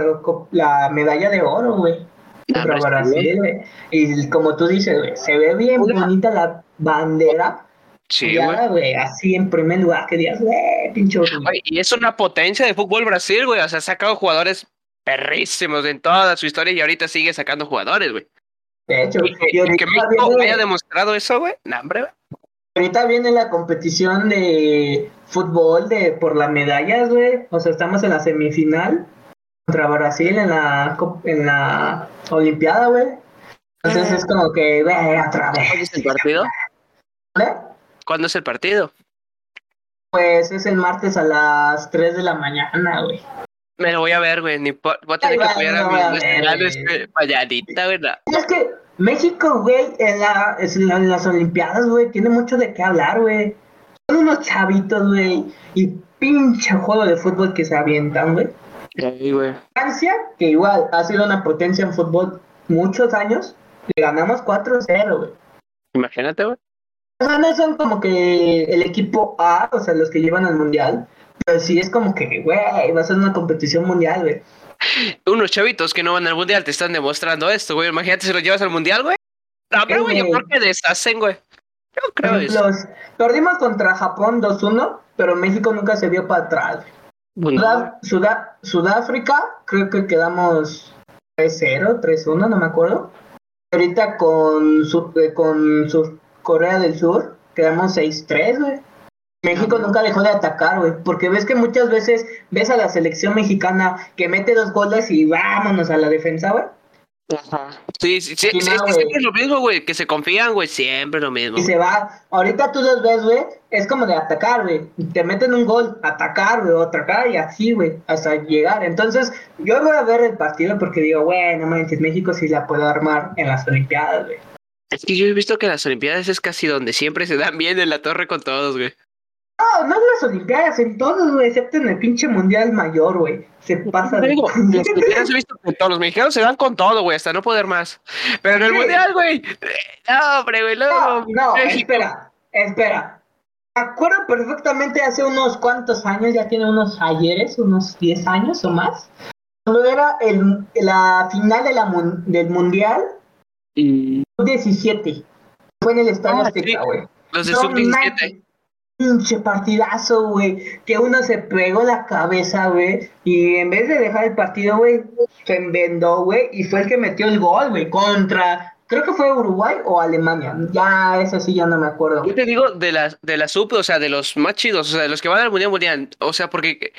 la medalla de oro, güey. Ah, Brasil. Y como tú dices, güey, se ve bien bonita la bandera. Sí, ya, güey. así en primer lugar, que digas, güey. Oye, Y es una potencia de fútbol Brasil, güey. O sea, ha sacado jugadores perrísimos en toda su historia y ahorita sigue sacando jugadores, güey. De hecho, Y que, y México viene, haya demostrado eso, güey. No, hombre, güey. ahorita viene la competición de fútbol de por las medallas, güey. O sea, estamos en la semifinal contra Brasil en la en la Olimpiada, güey. Entonces es como que, güey, otra ¿Cuándo vez. es el partido? ¿Vale? ¿Cuándo es el partido? Pues es el martes a las 3 de la mañana, güey. Me lo voy a ver, güey. Ni voy a tener que Ay, apoyar a no, mis a ver, nacionales güey. eh, payanita, ¿verdad? Es que México, güey, en, la, es- en la- en las Olimpiadas, güey, tiene mucho de qué hablar, güey. Son unos chavitos, güey, y pinche juego de fútbol que se avientan, güey. Sí, güey. Francia, que igual ha sido una potencia en fútbol muchos años, le ganamos 4-0, güey. Imagínate, güey. Sea, no son como que el equipo A, o sea, los que llevan al mundial, pero sí es como que, güey, va a ser una competición mundial, güey. Unos chavitos que no van al mundial te están demostrando esto, güey. Imagínate si los llevas al mundial, güey. No, pero, güey, yo creo que deshacen, güey. Yo creo eso. ejemplo, perdimos contra Japón 2-1, pero México nunca se dio para atrás. Bueno, Sudá- Sudá- Sudáfrica, creo que quedamos 3-0, 3-1, no me acuerdo. Ahorita con, su, eh, con su Corea del Sur, quedamos 6-3, güey. México nunca dejó de atacar, güey, porque ves que muchas veces ves a la selección mexicana que mete dos goles y vámonos a la defensa, güey. Ajá. Sí, sí, sí, Sí, no, es siempre es lo mismo, güey. Que se confían, güey. Siempre lo mismo. Y se va. Ahorita tú los ves, güey, es como de atacar, güey. Te meten un gol, atacar, güey, atacar y así, güey, hasta llegar. Entonces, yo voy a ver el partido porque digo, güey, no manches, México sí la puedo armar en las Olimpiadas, güey. Es que yo he visto que las Olimpiadas es casi donde siempre se dan bien en la torre con todos, güey. No, no en las Olimpiadas, en todos, güey, excepto en el pinche Mundial Mayor, güey. Se pasa de... digo, las Olimpiadas he visto que todos los mexicanos se dan con todo, güey, hasta no poder más. Pero en el Sí. mundial, güey. No, hombre, güey, No, no, espera, espera. Me acuerdo perfectamente hace unos cuantos años, ya tiene unos ayeres, unos 10 años o más, cuando era el, la final de la mun- del Mundial Y... 17. Fue en el Estadio Ah, Azteca, sí. güey. Los de No sub-17. manches, Pinche partidazo, güey. Que uno se pegó la cabeza, güey. Y en vez de dejar el partido, güey, se envendó, güey. Y fue el que metió el gol, güey. Contra. Creo que fue Uruguay o Alemania. Ya, eso sí, ya no me acuerdo. Yo te digo de la, de la sub, o sea, de los más chidos, o sea, de los que van al Mundial Mundial. O sea, porque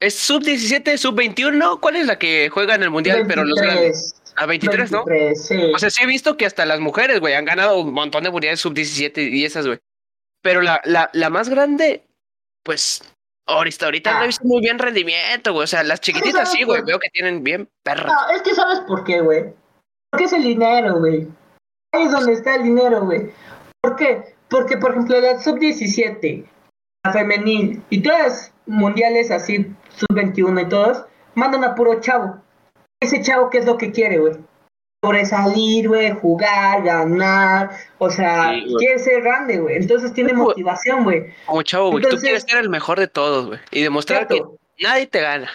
es sub 17, sub 21. ¿Cuál es la que juega en el Mundial? Pero los grandes. 23, A 23, ¿no? 23, sí. O sea, sí he visto que hasta las mujeres, güey, han ganado un montón de mundiales sub 17 y esas, güey. Pero la, la, la más grande, pues, ahorita, ahorita no Ah. he visto muy bien rendimiento, güey. O sea, las chiquititas ¿sabes sí, güey, veo que tienen bien perras. No, es que sabes por qué, güey. Porque es el dinero, güey. Ahí es donde está el dinero, güey. ¿Por qué? Porque, por ejemplo, la sub-17, la femenil y todas mundiales así, sub-21 y todos, mandan a puro chavo. Ese chavo, ¿qué es lo que quiere, güey? Sobresalir, güey, jugar, ganar. O sea, Sí, quiere ser grande, güey. Entonces tiene motivación, güey. Como chavo, güey, tú quieres ser el mejor de todos, güey. Y demostrar Exacto. que nadie te gana.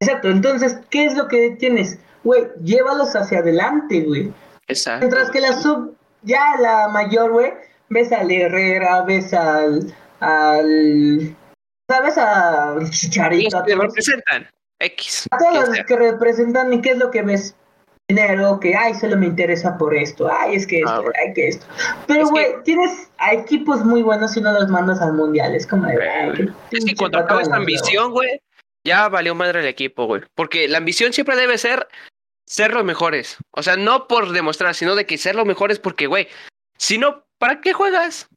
Exacto. Entonces, ¿qué es lo que tienes? Güey, llévalos hacia adelante, güey. Exacto. Mientras que la sub, ya la mayor, güey, ves al Herrera, ves al, al, ¿sabes? Los Chicharito, a que todos, representan X. a todos los que representan, ¿y qué es lo que ves? Dinero, que, ay, solo me interesa por esto, ay, es que esto, Ah, ay, que esto. Pero, Es que- güey, tienes a equipos muy buenos y no los mandas al mundial, es como de, ay, Es que cuando acaba esta ambición, güey, ya valió madre el equipo, güey. Porque la ambición siempre debe ser ser los mejores. O sea, no por demostrar, sino de que ser los mejores porque, güey, si no, ¿para qué juegas?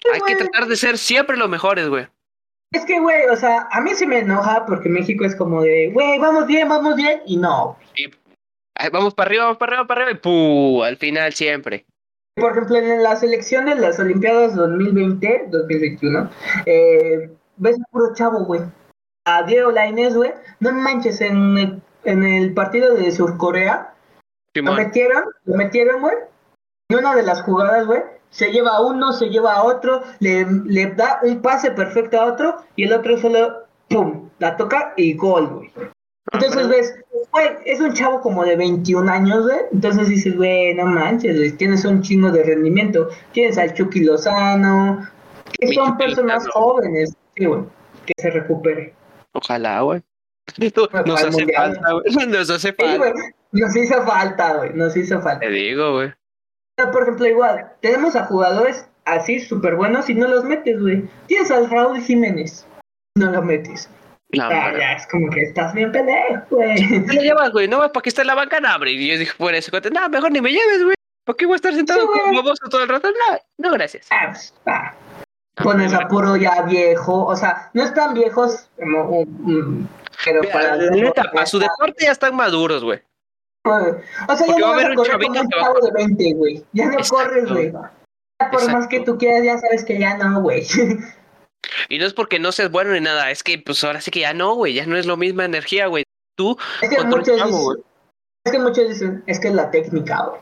Sí, Hay que tratar de ser siempre los mejores, güey. Es que, güey, o sea, a mí sí me enoja porque México es como de, güey, vamos bien, vamos bien, y no, Y vamos para arriba, vamos para arriba, para arriba, y ¡pum! Al final siempre. Por ejemplo, en las elecciones, las Olimpiadas 2020, 2021, eh, ves a puro chavo, güey. A Diego Lainez, güey. No manches, en el, en el partido de Surcorea, lo Simón. metieron, lo metieron, güey. Y una de las jugadas, güey, se lleva a uno, se lleva a otro, le, le da un pase perfecto a otro, y el otro solo, pum, la toca y gol, güey. Entonces ves, güey, es un chavo como de 21 años, güey. Entonces dices, güey, no manches, güey, tienes un chingo de rendimiento. Tienes al Chucky Lozano, que son personas jóvenes, sí, güey, que se recupere. Ojalá, güey. Nos hace mundial. falta, güey. Nos hace Sí, falta. güey, nos hizo falta, güey, nos hizo falta. Te digo, güey. Por ejemplo, igual, tenemos a jugadores así súper buenos y no los metes, güey. Tienes al Raúl Jiménez, no lo metes. Ya, güey. ya, es como que estás bien pendejo, güey. ¿Qué le llevas, güey? No, para que esté en la banca, no. Y yo dije, por eso, no, mejor ni me lleves, güey. ¿Por qué voy a estar sentado Sí, como baboso todo el rato? No, no, gracias. Ah, ah. Pones a puro ya viejo, o sea, no están viejos pero Mira, para la neta, para su deporte ya están maduros, güey. O sea, ya no va a haber un chavito como un que va a chavo de 20, güey. Ya no Exacto. corres, güey. Ya Por más que tú quieras, ya sabes que ya no, güey. Y no es porque no seas bueno ni nada, es que pues ahora sí que ya no, güey, ya no es lo misma energía, güey. Tú Es que contra muchos chavo, dicen, es que muchos dicen, es que es la técnica, güey.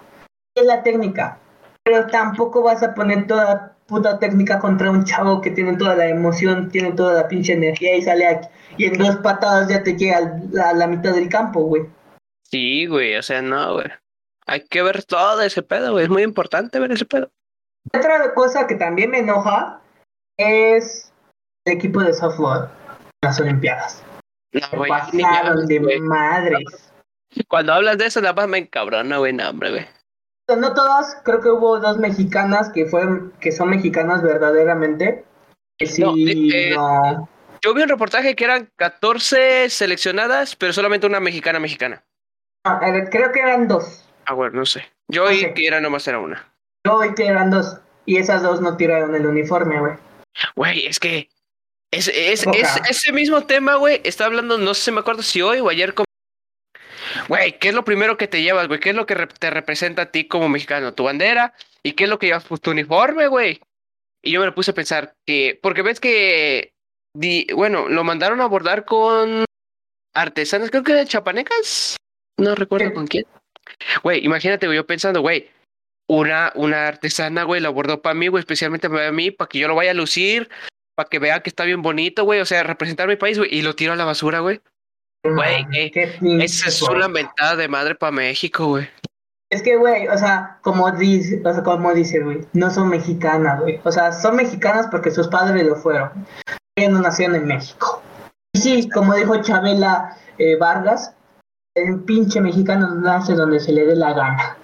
Es la técnica. Pero tampoco vas a poner toda puta técnica contra un chavo que tiene toda la emoción, tiene toda la pinche energía y sale aquí. Y en dos patadas ya te llega a la mitad del campo, güey. Sí, güey, o sea, no, güey. Hay que ver todo ese pedo, güey. Es muy importante ver ese pedo. Otra cosa que también me enoja es el equipo de softball las Olimpiadas. No, güey. pasaron de güey. madres. Cuando hablas de eso, nada más me encabrona, güey, no, hombre, güey. No todas, creo que hubo dos mexicanas que fueron, que son mexicanas verdaderamente. Que sí, No, eh, eh, no. Yo vi un reportaje que eran 14 seleccionadas, pero solamente una mexicana mexicana. Ah, a ver, creo que eran dos. Ah, bueno, no sé. Yo oí Ok. que era nomás era una. Yo oí que eran dos. Y esas dos no tiraron el uniforme, güey. Güey, es que es, es, es- ese mismo tema, güey, está hablando, no sé si me acuerdo si hoy o ayer con... Güey, ¿qué es lo primero que te llevas, güey? ¿Qué es lo que te representa a ti como mexicano? Tu bandera y qué es lo que llevas, pues tu uniforme, güey. Y yo me lo puse a pensar que, porque ves que, di- bueno, lo mandaron a abordar con artesanas, creo que de chapanecas, no recuerdo con quién. Güey, imagínate, güey, yo pensando, güey, una, una artesana, güey, lo abordó para mí, güey, especialmente para mí, para que yo lo vaya a lucir, para que vean que está bien bonito, güey, o sea, representar mi país, güey, y lo tiro a la basura, güey. Güey, eh, Esa es una mentada de madre para México, güey. Es que, güey, o sea, como dice, o sea, como dice, güey, no son mexicanas, güey. O sea, son mexicanas porque sus padres lo fueron. Ellas no nacieron en México. Y sí, como dijo Chabela eh, Vargas, el pinche mexicano nace donde se le dé la gana.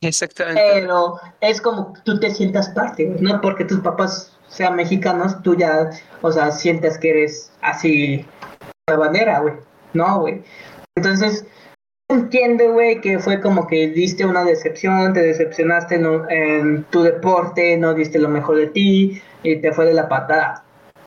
Exactamente. Pero es como tú te sientas parte, güey. No porque tus papás sean mexicanos, tú ya, o sea, sientas que eres así la bandera, güey. No, güey. Entonces, entiende, güey, que fue como que diste una decepción, te decepcionaste en, en, tu deporte, no diste lo mejor de ti y te fue de la patada.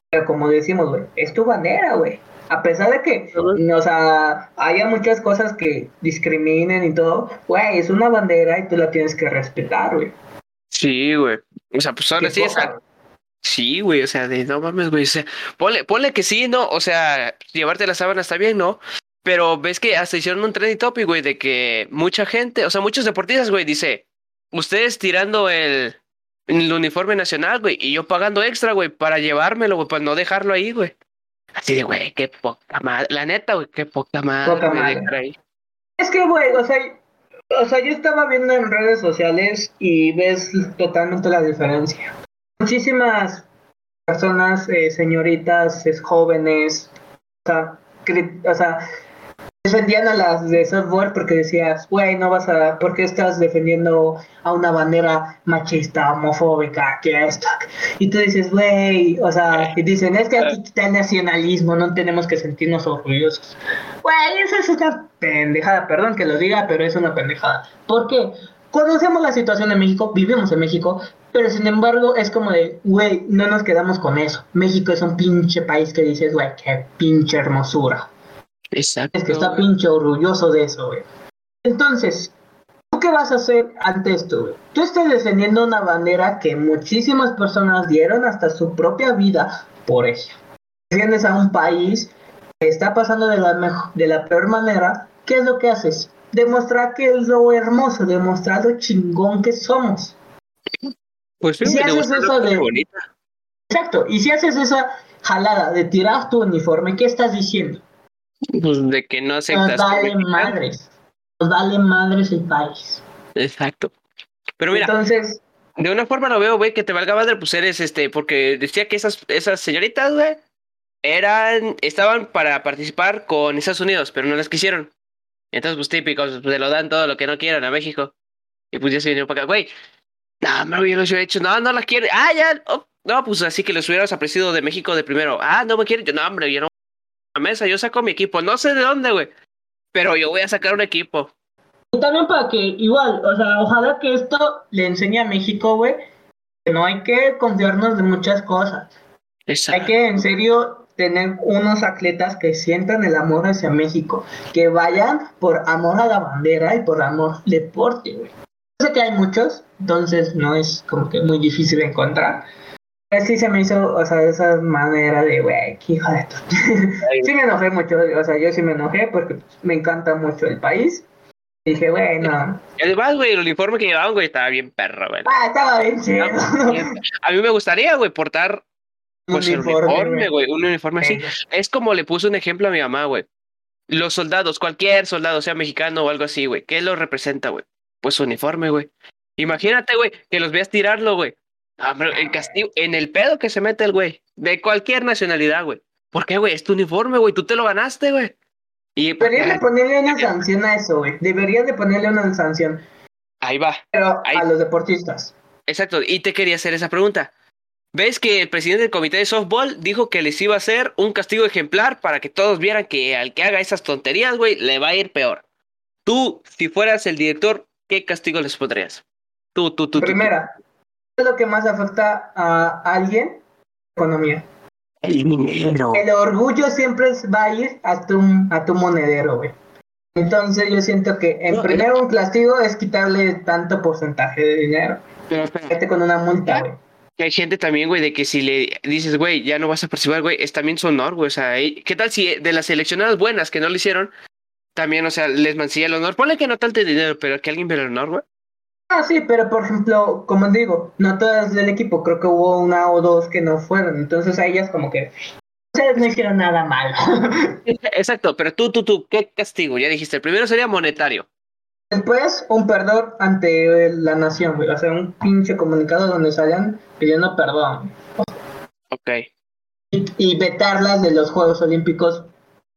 Pero como decimos, güey, es tu bandera, güey. A pesar de que, o sea, haya muchas cosas que discriminen y todo, güey, es una bandera y tú la tienes que respetar, güey. Sí, güey. O sea, pues ahora sí, esa... Sí, güey, o sea, de no mames, güey. O sea, ponle, ponle que sí, ¿no? O sea, llevarte la sábana está bien, ¿no? Pero ves que hasta hicieron un trending topic, güey, de que mucha gente, o sea, muchos deportistas, güey, dice, ustedes tirando el, el uniforme nacional, güey, y yo pagando extra, güey, para llevármelo, güey, para no dejarlo ahí, güey. Así de, güey, qué poca madre, la neta, güey, qué poca madre. Poca madre. Es que, güey, o sea, o sea, yo estaba viendo en redes sociales y ves totalmente la diferencia. Muchísimas personas, eh, señoritas, es, jóvenes, o sea, o sea, defendían a las de software porque decías, güey, no vas a, ¿por qué estás defendiendo a una bandera machista, homofóbica, que esto? Y tú dices, güey, o sea, y dicen, es que aquí está el nacionalismo, no tenemos que sentirnos orgullosos. Güey, eso es una pendejada, perdón que lo diga, pero es una pendejada. ¿Por qué? Conocemos la situación de México, vivimos en México, pero sin embargo es como de, güey, no nos quedamos con eso. México es un pinche país que dices, güey, qué pinche hermosura. Exacto. Es que está pinche orgulloso de eso, güey. Entonces, ¿tú qué vas a hacer ante esto, güey? Tú estás defendiendo una bandera que muchísimas personas dieron hasta su propia vida por ella. Defiendes a un país que está pasando de la, mejor, de la peor manera. ¿Qué es lo que haces? Demostrar que es lo hermoso, demostrar lo chingón que somos. Pues sí, si haces eso de... bonita. Exacto, y si haces esa jalada de tirar tu uniforme, ¿qué estás diciendo? Pues de que no aceptas. Nos vale madres. Nos vale madres el país. Exacto. Pero mira, Entonces, de una forma lo veo, güey, que te valga madre, pues eres este, porque decía que esas, esas señoritas, güey, eran, estaban para participar con Estados Unidos, pero no las quisieron. Entonces, pues típicos, pues se lo dan todo lo que no quieran a México. Y pues ya se vinieron para acá, güey. No, no, yo los he hecho, no, no las quiere. Ah, ya, oh, no, pues así que les hubieras apreciado de México de primero. Ah, no me quieren, yo no, hombre, yo no. Mesa, yo saco mi equipo, no sé de dónde, güey. Pero yo voy a sacar un equipo. También para que, igual, o sea, ojalá que esto le enseñe a México, güey, que no hay que confiarnos de muchas cosas. Exacto. Hay que, en serio, tener unos atletas que sientan el amor hacia México, que vayan por amor a la bandera y por amor al deporte, güey. Sé que hay muchos, entonces no es como que muy difícil encontrar. Sí se me hizo, o sea, esa manera de, güey, qué hija de tu... sí me enojé mucho, o sea, yo sí me enojé porque me encanta mucho el país. Dije, güey, no. Además, güey, el uniforme que llevaban, güey, estaba bien perro, güey. Ah, estaba bien chido. A mí me gustaría, güey, portar pues, el Uniforme, uniforme, güey, un uniforme así. Es como le puse un ejemplo a mi mamá, güey. Los soldados, cualquier soldado, sea mexicano o algo así, güey, ¿qué lo representa, güey? Pues su uniforme, güey. Imagínate, güey, que los veas tirarlo, güey. Ah, pero el castigo, en el pedo que se mete el güey, de cualquier nacionalidad, güey. ¿Por qué, güey? Es tu uniforme, güey, tú te lo ganaste, güey. Y Deberían de ponerle una sanción a eso, güey. Deberían de ponerle una sanción. ahí va. Pero Ahí. a los deportistas. Exacto, y te quería hacer esa pregunta. ¿Ves que el presidente del comité de softball dijo que les iba a hacer un castigo ejemplar para que todos vieran que al que haga esas tonterías, güey, le va a ir peor? Tú, si fueras el director, ¿qué castigo les pondrías? Tú, tú, tú. tú. Primera, ¿qué es lo que más afecta a alguien? Economía. El dinero. El orgullo siempre va a ir a tu, a tu monedero, güey. Entonces yo siento que en No, primero un castigo es quitarle tanto porcentaje de dinero. Pero espera, Vete con una multa, güey. que hay gente también, güey, de que si le dices, güey, ya no vas a participar, güey, es también su honor, güey. O sea, y- ¿qué tal si de las seleccionadas buenas que no lo hicieron, también, o sea, les mancilla el honor? Ponle que no tanto dinero, pero que alguien vea el honor, güey. Ah, sí, pero por ejemplo, como digo, no todas del equipo, creo que hubo una o dos que no fueron. Entonces a ellas como que ustedes no hicieron nada malo. Exacto, pero tú, tú, tú, ¿qué castigo? Ya dijiste, el primero sería monetario. Después, un perdón ante la nación, güey. O sea, un pinche comunicado donde salgan pidiendo perdón. Ok. Y, y vetarlas de los Juegos Olímpicos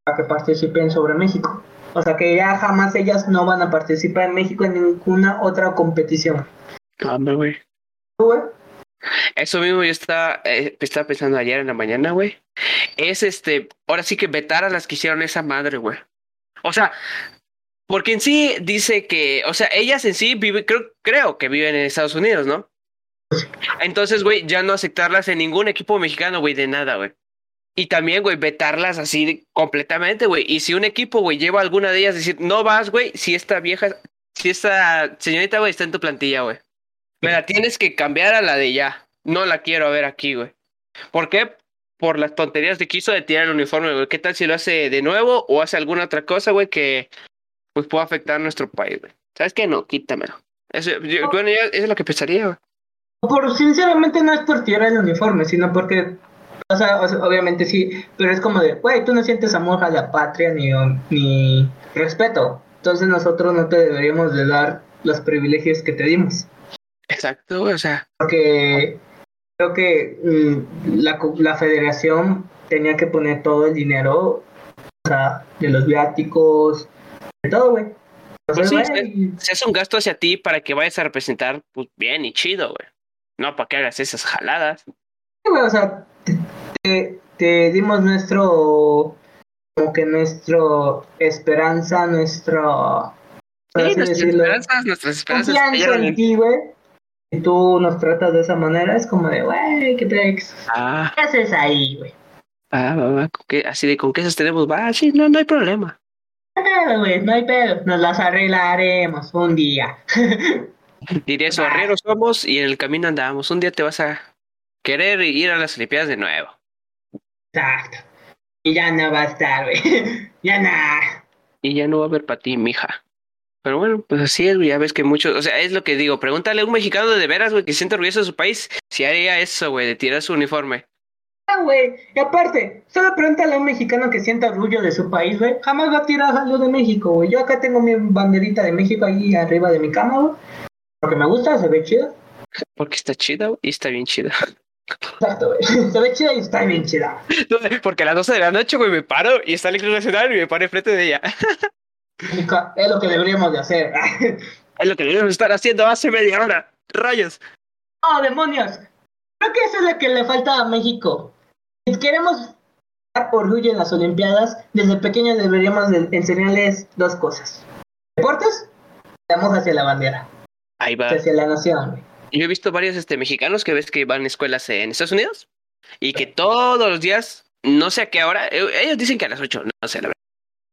para que participen sobre México. O sea, que ya jamás ellas no van a participar en México en ninguna otra competición. Hombre, güey. ¿Tú, güey? Eso mismo yo estaba, eh, estaba pensando ayer en la mañana, güey. Es este, ahora sí que vetar a las que hicieron esa madre, güey. O sea, porque en sí dice que, o sea, ellas en sí viven, creo, creo que viven en Estados Unidos, ¿no? Entonces, güey, ya no aceptarlas en ningún equipo mexicano, güey, de nada, güey. Y también, güey, vetarlas así completamente, güey. Y si un equipo, güey, lleva alguna de ellas, decir, no vas, güey, si esta vieja, si esta señorita, güey, está en tu plantilla, güey. Me la tienes que cambiar a la de ya. No la quiero ver aquí, güey. ¿Por qué? Por las tonterías de que hizo de tirar el uniforme, güey. ¿Qué tal si lo hace de nuevo o hace alguna otra cosa, güey, que pues pueda afectar a nuestro país, güey? ¿Sabes qué? No, quítamelo. Eso, yo- bueno, yo- eso es lo que pensaría, güey. Por, sinceramente no es por tirar el uniforme, sino porque, o sea, obviamente sí, pero es como de, güey, tú no sientes amor a la patria ni, ni respeto. Entonces nosotros no te deberíamos de dar los privilegios que te dimos. Exacto, o sea. Porque creo que mm, la, la federación tenía que poner todo el dinero, o sea, de los viáticos, de todo, güey. Pues sí, Se hace un gasto hacia ti para que vayas a representar, pues bien y chido, güey. No para que hagas esas jaladas. Sí, güey, o sea, te, te- te dimos nuestro, como que nuestro esperanza, nuestro, Sí, nuestras esperanzas, nuestras esperanzas en ti, güey. Y tú nos tratas de esa manera, es como de, güey, ¿qué pex? Ah, ¿Qué haces ahí, güey? ah, va, va, ¿con qué? Así de con qué esas tenemos, va, sí, no, no hay problema. No hay pedo, güey, no hay pedo, nos las arreglaremos un día. Diré eso, somos y en el camino andamos. Un día te vas a querer ir a las Olimpiadas de nuevo. Exacto. Y ya no va a estar, güey. ya nada. Y ya no va a haber para ti, mija. Pero bueno, pues así es, güey, ya ves que muchos, o sea, es lo que digo, pregúntale a un mexicano de veras, güey, que se siente orgulloso de su país, si haría eso, güey, de tirar su uniforme. Ah, güey. Y aparte, solo pregúntale a un mexicano que sienta orgullo de su país, güey. Jamás va a tirar algo de México, güey. Yo acá tengo mi banderita de México ahí arriba de mi cama, güey. Porque me gusta, se ve chido. Porque está chida, güey, y está bien chida. Exacto, güey. Se ve chida y está bien chida. Porque a las 12 de la noche, güey, me paro y está el Club Nacional y me paro enfrente de ella. Es lo que deberíamos de hacer. Es lo que debemos estar haciendo hace media hora. Rayos. ¡Oh, demonios! Creo que eso es lo que le falta a México. Si queremos dar orgullo en las Olimpiadas, desde pequeños deberíamos de enseñarles dos cosas. Deportes, y amor hacia la bandera, Ahí va. hacia la nación. Yo he visto varios este, mexicanos que ves que van a escuelas en Estados Unidos y que todos los días, no sé a qué hora, eh, ellos dicen que a las 8, no sé la verdad.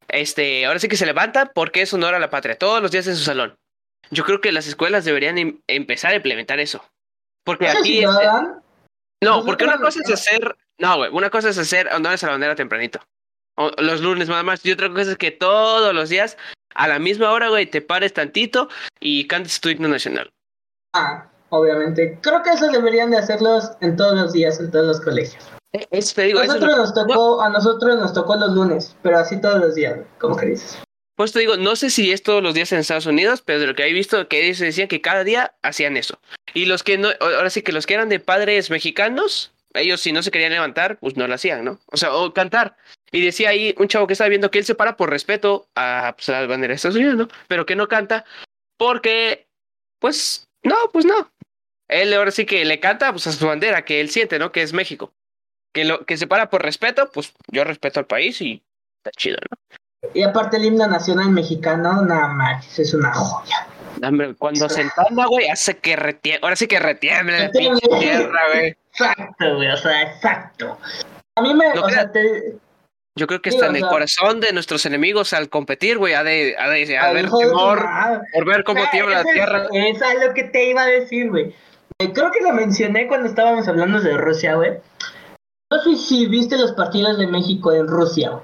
Este, ahora sí que se levantan porque es honor a la patria, todos los días en su salón. Yo creo que las escuelas deberían em- empezar a implementar eso. Porque aquí si este. No, porque una cosa es hacer. No, güey. Una cosa es hacer honores a la bandera tempranito. O los lunes nada más. Y otra cosa es que todos los días, a la misma hora, güey, te pares tantito y cantes tu himno nacional. Ah, obviamente. Creo que eso deberían de hacerlos en todos los días, en todos los colegios. Eh, te digo, eso es nosotros nos tocó, a nosotros nos tocó los lunes, pero así todos los días. ¿Cómo que dices? Pues te digo, no sé si es todos los días en Estados Unidos, pero de lo que he visto, que ellos decían que cada día hacían eso. Y los que no, ahora sí que los que eran de padres mexicanos, ellos si no se querían levantar, pues no lo hacían, ¿no? O sea, o cantar. Y decía ahí un chavo que estaba viendo que él se para por respeto a, pues, a la bandera de Estados Unidos, ¿no? Pero que no canta porque, pues, no, pues no. Él ahora sí que le canta pues, a su bandera, que él siente, ¿no? Que es México. Que, lo, que se para por respeto, pues yo respeto al país y está chido, ¿no? Y aparte el himno nacional mexicano, nada más, es una joya. Hombre, cuando se entona, güey, hace que retiemble. Ahora sí que retiemble la pinche tierra, güey. Exacto, güey, o sea, exacto. A mí me, No o sea, te, Yo creo que Sí, está en el sea- corazón de nuestros enemigos al competir, güey. Ha de, ha de hijo de tu temor por ver cómo tiembla la tierra. Eso es lo que te iba a decir, güey. Eh, Creo que lo mencioné cuando estábamos hablando de Rusia, güey. No sé si viste los partidos de México en Rusia, güey.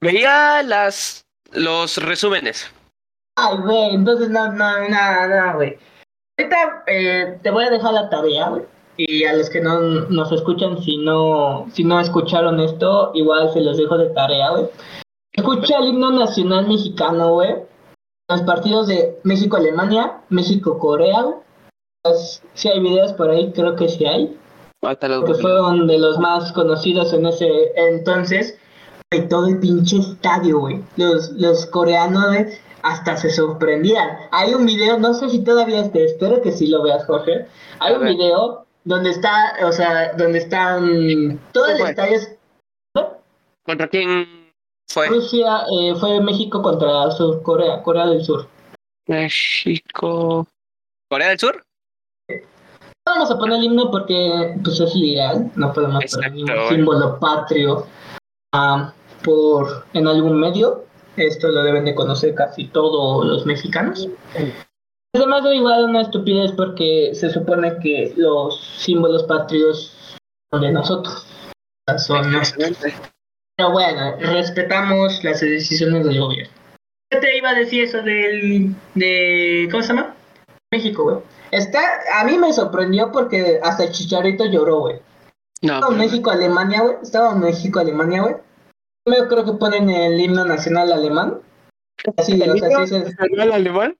Veía las, los resúmenes. Ay, güey, entonces no, no, nada, nada, güey. Ahorita eh, te voy a dejar la tarea, güey. Y a los que no nos escuchan, si no, si no escucharon esto, igual se los dejo de tarea, güey. Escucha el himno nacional mexicano, güey. los partidos de México-Alemania, México-Corea. Si hay videos por ahí, creo que sí hay. Que fueron de los más conocidos en ese entonces. Y todo el pinche estadio, güey. Los, los coreanos, hasta se sorprendían. Hay un video, no sé si todavía esté, espero que sí lo veas, Jorge. Hay un video donde está, o sea, donde están todo el estadio. ¿Contra quién fue? Rusia, eh, fue México contra Sur Corea, Corea del Sur. México. ¿Corea del Sur? Vamos a poner el himno porque pues es ilegal, no podemos poner un símbolo patrio ah, por en algún medio. Esto lo deben de conocer casi todos los mexicanos. Además de igual una estupidez porque se supone que los símbolos patrios son de nosotros. Son Pero bueno, respetamos las decisiones del gobierno. ¿Qué te iba a decir eso del de ¿cómo se llama? México, güey. Está, a mí me sorprendió porque hasta el Chicharito lloró, güey. No, Estaba en México, Alemania, güey. Estaba en México, Alemania, güey. Yo creo que ponen el himno nacional alemán. Así, ¿El o sea, himno nacional alemán?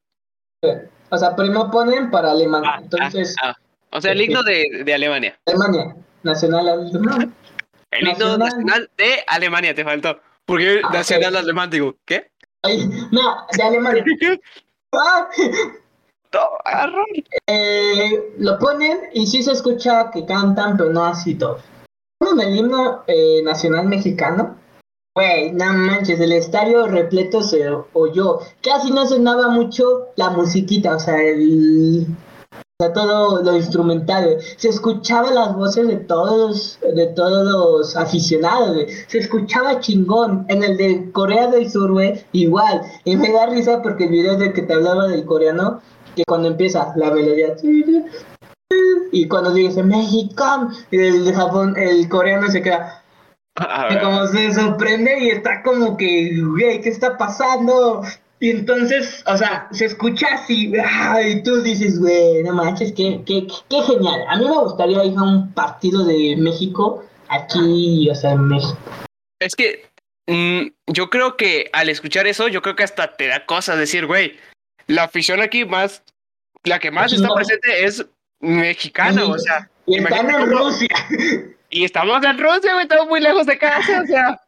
O sea, primero ponen para alemán. Ah, entonces. Ah, ah. O sea, el himno de, de Alemania. Alemania. Nacional alemán. El himno nacional de Alemania, te faltó. Porque nacional alemán, digo, ¿qué? Ay, no, de Alemania. ah, eh, lo ponen y sí se escucha que cantan, pero no así todo. Ponen el himno eh, nacional mexicano. Güey, no manches, el estadio repleto se oyó. Casi no sonaba mucho la musiquita, o sea, el, todo lo instrumental, se escuchaban las voces de todos, de todos los aficionados, se escuchaba chingón. En el de Corea del Sur, güey, igual. Y me da risa porque el video del que te hablaba del coreano, que cuando empieza la melodía y cuando dice México, el de Japón, el coreano se queda como se sorprende y está como que, güey, ¿qué está pasando? Y entonces, o sea, se escucha así, y tú dices, güey, no manches, qué, qué, qué genial. A mí me gustaría ir a un partido de México aquí, o sea, en México. Es que mm, yo creo que al escuchar eso, yo creo que hasta te da cosas decir, güey, la afición aquí más, la que más está presente es mexicana, o sea. Y están en Rusia. Y estamos en Rusia, güey, estamos muy lejos de casa, o sea.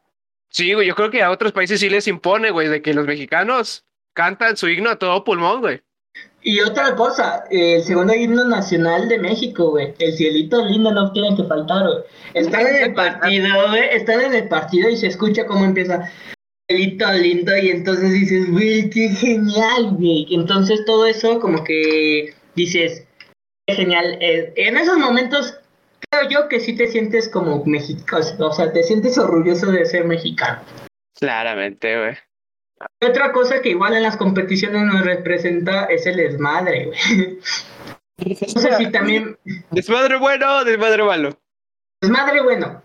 Sí, güey, yo creo que a otros países sí les impone, güey, de que los mexicanos cantan su himno a todo pulmón, güey. Y otra cosa, el segundo himno nacional de México, güey. El cielito lindo no tiene que faltar, güey. Están en el partido, güey. Están en el partido y se escucha cómo empieza cielito lindo y entonces dices, güey, qué genial, güey. Entonces todo eso como que dices, qué genial. Eh, en esos momentos creo yo que sí te sientes como mexicano, o sea, te sientes orgulloso de ser mexicano. Claramente, güey. Otra cosa que igual en las competiciones nos representa es el desmadre, güey. No sé si también... ¿Desmadre bueno o desmadre malo? Desmadre bueno.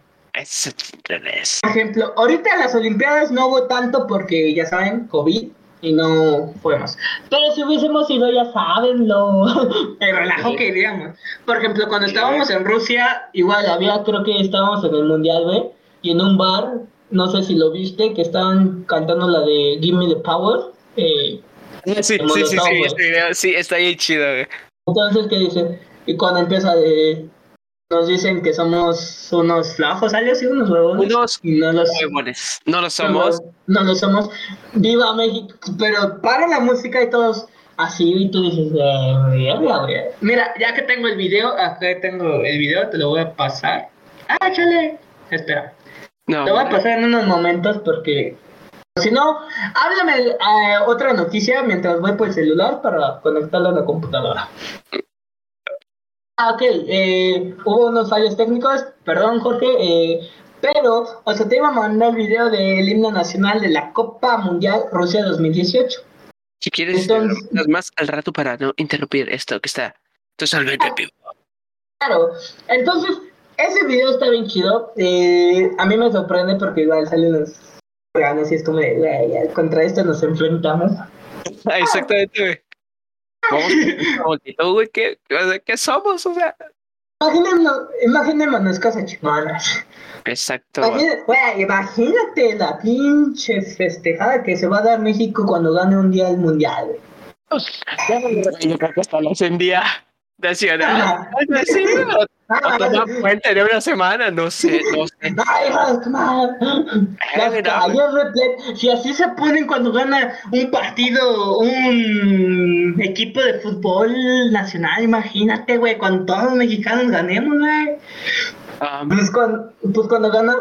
Por ejemplo, ahorita en las Olimpiadas no hubo tanto porque, ya saben, COVID y no fuimos. Pero si hubiésemos ido, ya saben, lo el relajo que iríamos. Por ejemplo, cuando estábamos en Rusia, igual había, creo que estábamos en el Mundial, güey, y en un bar, no sé si lo viste, que estaban cantando la de Give Me the Power. Eh, sí, sí, sí, sí, sí, está ahí chido, güey. Entonces, ¿qué dice? Y cuando empieza de nos dicen que somos unos flajos, algo así, unos huevones. Unos no los, huevones. No lo somos. No, lo somos. Viva México. Pero para la música y todos así y tú dices, eh, mira, ya que tengo el video, acá tengo el video, te lo voy a pasar. Ah, chale. Espera. No, te voy a pasar en unos momentos porque si no, háblame eh, otra noticia mientras voy por el celular para conectarlo a la computadora. Ah, ok, eh, hubo unos fallos técnicos, perdón Jorge, eh, pero, o sea, te iba a mandar el video del himno nacional de la Copa Mundial Rusia 2018. Si quieres, Entonces, más al rato para no interrumpir esto que está totalmente ah, vivo. Claro, entonces, ese video está bien chido. Eh, a mí me sorprende porque igual salen los órganos y es como de, contra esto nos enfrentamos. Exactamente, güey. Vamos, güey, ¿qué, ¿qué somos? O sea. Imaginémonos, imaginémonos cosas chingonas. Exacto. Imagínate, la pinche festejada que se va a dar México cuando gane un día el mundial, güey. Yo creo que hasta lo encendía Sí, o, puente de una semana, no sé, no sé. Las. Si así se ponen cuando gana un partido, un equipo de fútbol nacional, imagínate, güey, cuando todos los mexicanos ganemos, güey. Ah, Pues cuando, pues cuando gana.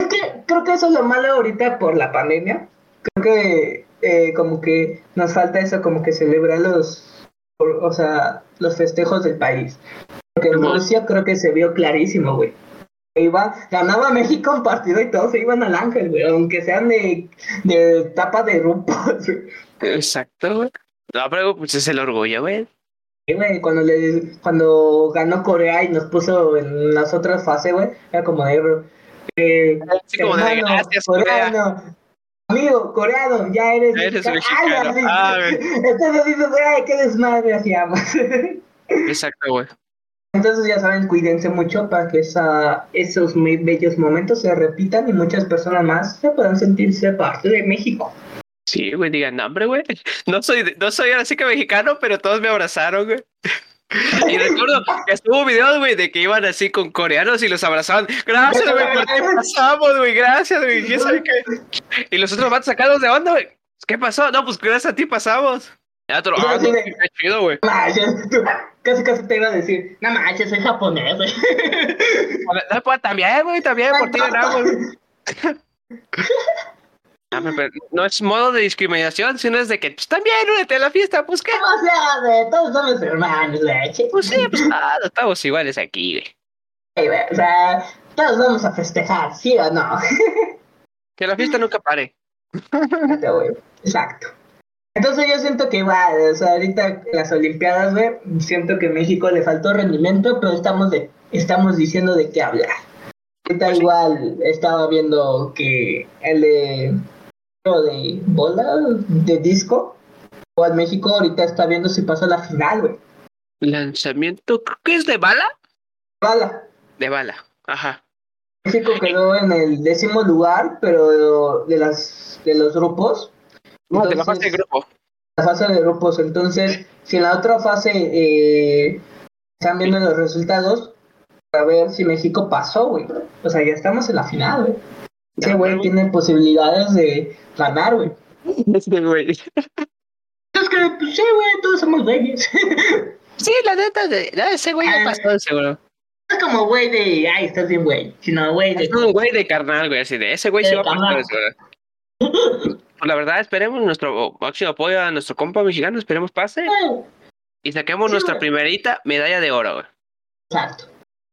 Es que creo que eso es lo malo ahorita por la pandemia. Creo que eh, como que nos falta eso, como que celebrar los, por- o sea, los festejos del país. Porque en. Rusia creo que se vio clarísimo, güey. Iba, ganaba México un partido y todos se iban al ángel, güey, aunque sean de, de tapa de güey. Exacto, güey. No, pero pues es el orgullo, güey. Sí, güey, cuando, le, cuando ganó Corea y nos puso en las otras fases, güey, era como de... Eh, Así como de gracias, Corea. coreano, amigo, coreano, ya eres, Ya eres mexicano. mexicano. Ah. Entonces dices, ay, qué desmadre hacíamos. Exacto, güey. Entonces ya saben, cuídense mucho para que esa, esos muy bellos momentos se repitan y muchas personas más se puedan sentirse parte de México. Sí, güey, digan, no, hombre, güey. No soy, no soy ahora sí que mexicano, pero todos me abrazaron, güey. Y recuerdo que estuvo videos, güey, de que iban así con coreanos y los abrazaban. Gracias, güey, por qué pasamos, güey, gracias, güey. Y los otros vatos sacados de onda, güey. ¿Qué pasó? No, pues gracias a ti pasamos. Y otro, Yo ah, qué chido, güey. Tú, casi casi te iba a decir, no manches, soy japonés, güey. No, pues, también, güey, también, por ti ganamos. Ah, pero- no es modo de discriminación, sino es de que, pues también, únete a la fiesta, pues qué. O sea, güey, todos somos hermanos, güey. Pues sí, pues ah, estamos iguales aquí, güey. Ey, güey, O sea, todos vamos a festejar, ¿sí o no? Que la fiesta nunca pare. Exacto, güey. Exacto. Entonces yo siento que igual, o sea, ahorita las Olimpiadas, güey, siento que México le faltó rendimiento, pero estamos de, estamos diciendo de qué hablar. Ahorita Pues igual estaba viendo que el de de bola, de disco, igual México ahorita está viendo si pasa a la final, güey. Lanzamiento, creo que es de bala. Bala. De bala, ajá. México quedó en el décimo lugar, pero de las de los grupos. No, de la fase de grupo. la fase de grupos. Entonces, si en la otra fase eh, están viendo los resultados, para ver si México pasó, güey. O sea, ya estamos en la final, güey. Ese güey tiene posibilidades de ganar, güey. Este güey. Es que, pues, sí, güey, todos somos güeyes. Sí, la neta, de, no, ese güey ya Ah. pasó, seguro. No es como güey de, ay, estás bien, güey. Sino güey de, Es un güey de carnal, güey, así de ese güey sí De va a pasar, seguro. Pues la verdad, esperemos nuestro máximo apoyo a nuestro compa mexicano, esperemos pase y saquemos Sí, nuestra primerita medalla de oro, güey. Exacto.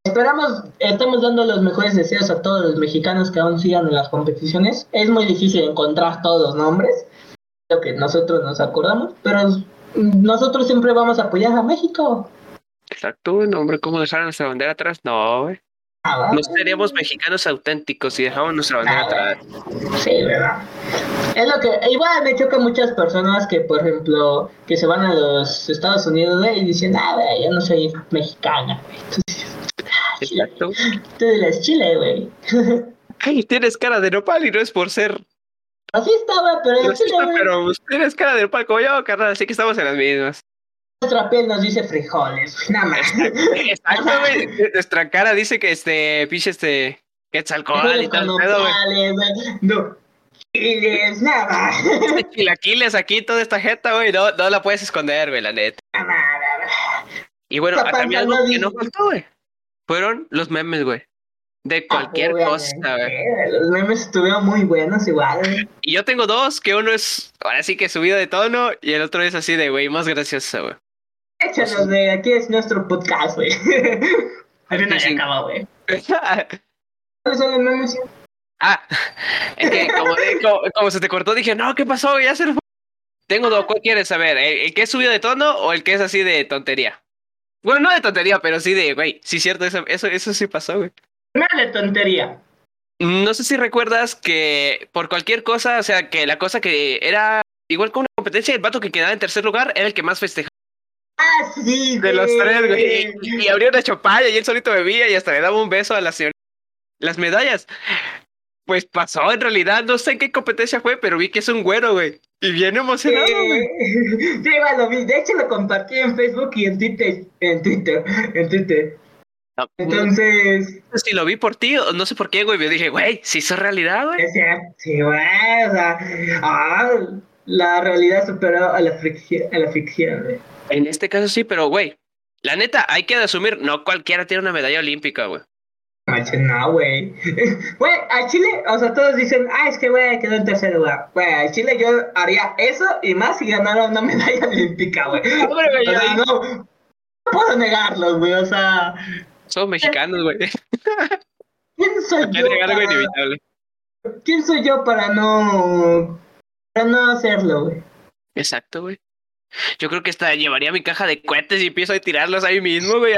Esperamos, estamos dando los mejores deseos a todos los mexicanos que aún sigan en las competiciones. Es muy difícil encontrar todos los nombres, lo que nosotros nos acordamos, pero nosotros siempre vamos a apoyar a México. Exacto, no, hombre, ¿cómo dejar nuestra bandera atrás? No, güey. Ah. No seríamos mexicanos auténticos si dejamos nuestra bandera Ah, atrás. Sí, ¿verdad? Es lo que, igual me choca muchas personas que, por ejemplo, que se van a los Estados Unidos y dicen, ah, yo no soy mexicana, güey. Exacto. tú eres Chile, güey. Ay, tienes cara de nopal y no es por ser Así güey, pero en Chile, güey. pero pues, tienes cara de nopal como yo, carnal, así que estamos en las mismas. Nuestra piel nos dice frijoles, güey, nada más. Exacto, güey. Nuestra cara dice que este, pinche este, y tal con pedo, güey. nopales, güey. No. Chiles, nada. Este Chilaquiles aquí, toda esta jeta, güey, no, no la puedes esconder, güey, la neta. Nada, nada. Y bueno, Esta también algo no que no faltó, güey, fueron los memes, güey. De cualquier Obviamente, cosa, güey. Los memes estuvieron muy buenos igual, güey. Y yo tengo dos, que uno es ahora sí que subido de tono y el otro es así de, güey, más gracioso, güey. Échalos, de aquí es nuestro podcast, güey. Al final se acaba, güey. ¿Cuáles son los memes? ah, es que como, como, como se te cortó, dije, no, ¿qué pasó? Ya se fue. Tengo dos, ¿cuál quieres saber? ¿El, el que es subido de tono o el que es así de tontería? Bueno, no de tontería, pero sí de, güey, sí cierto, eso, eso, eso sí pasó, güey. Nada de tontería. No sé si recuerdas que por cualquier cosa, o sea, que la cosa que era igual con una competencia, el vato que quedaba en tercer lugar era el que más festejaba Ah, sí, de los tres, güey. Y, y abrió una chopalla y él solito bebía y hasta le daba un beso a la señora. las medallas. Pues pasó, en realidad, no sé en qué competencia fue, pero vi que es un güero, güey. Y bien emocionado, güey. Sí, lo vi. De hecho, lo compartí en Facebook y en Twitter. En Twitter. En Twitter. No, Entonces. si lo vi por ti, o no sé por qué, güey. Yo dije, güey, si hizo realidad, güey. Sí, güey. O sea, ah, la realidad superó a la ficción, a la ficción, güey. En este caso sí, pero, güey, la neta, hay que asumir, no cualquiera tiene una medalla olímpica, güey. Macho, no, güey. Güey, a Chile, o sea, todos dicen, ah, es que, güey, quedó en tercer lugar. Güey, a Chile yo haría eso y más si ganara una medalla olímpica, güey. Hombre, güey, O sea, no, no puedo negarlo, güey. O sea, Somos mexicanos, güey. ¿quién soy yo? Para, inevitable. ¿Quién soy yo para no, para no hacerlo, güey? Exacto, güey. Yo creo que hasta llevaría mi caja de cohetes y empiezo a tirarlos ahí mismo, güey.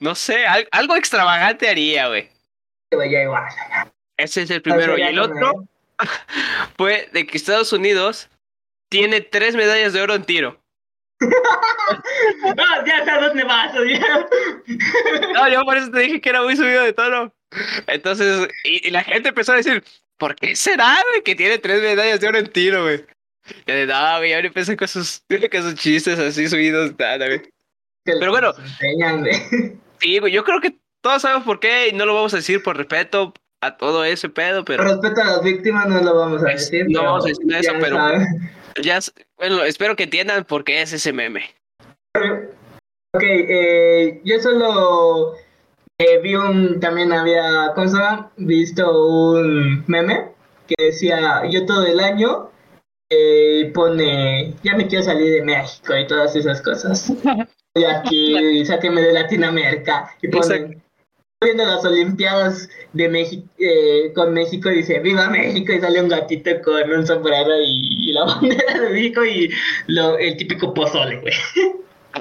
No sé, al- algo extravagante haría, güey. Güey, ya igual. Ese es el primero. Y el otro fue de que Estados Unidos tiene tres medallas de oro en tiro. No, ya a dónde vas, ya. No, yo por eso te dije que era muy subido de tono. Entonces, y, y la gente empezó a decir, ¿por qué será, güey, que tiene tres medallas de oro en tiro, güey? Y de no, güey, ahora empezó con sus, con sus chistes así subidos, nada, güey. Pero bueno. Enseñan. Sí, güey, yo creo que todos sabemos por qué y no lo vamos a decir por respeto a todo ese pedo, Por pero respeto a las víctimas no lo vamos a Es- decir. no vamos a decir eso, ya pero- saben. ya, bueno, espero que entiendan por qué es ese meme. Ok, eh, yo solo eh, vi un, también había, ¿cómo se llama? Visto un meme que decía, yo todo el año eh, pone, ya me quiero salir de México y todas esas cosas. Y aquí, sáquenme de Latinoamérica. Y ponen, viendo las Olimpiadas de México, con México, dice, viva México, y sale un gatito con un sombrero y, y la bandera de México y lo, el típico pozole, güey.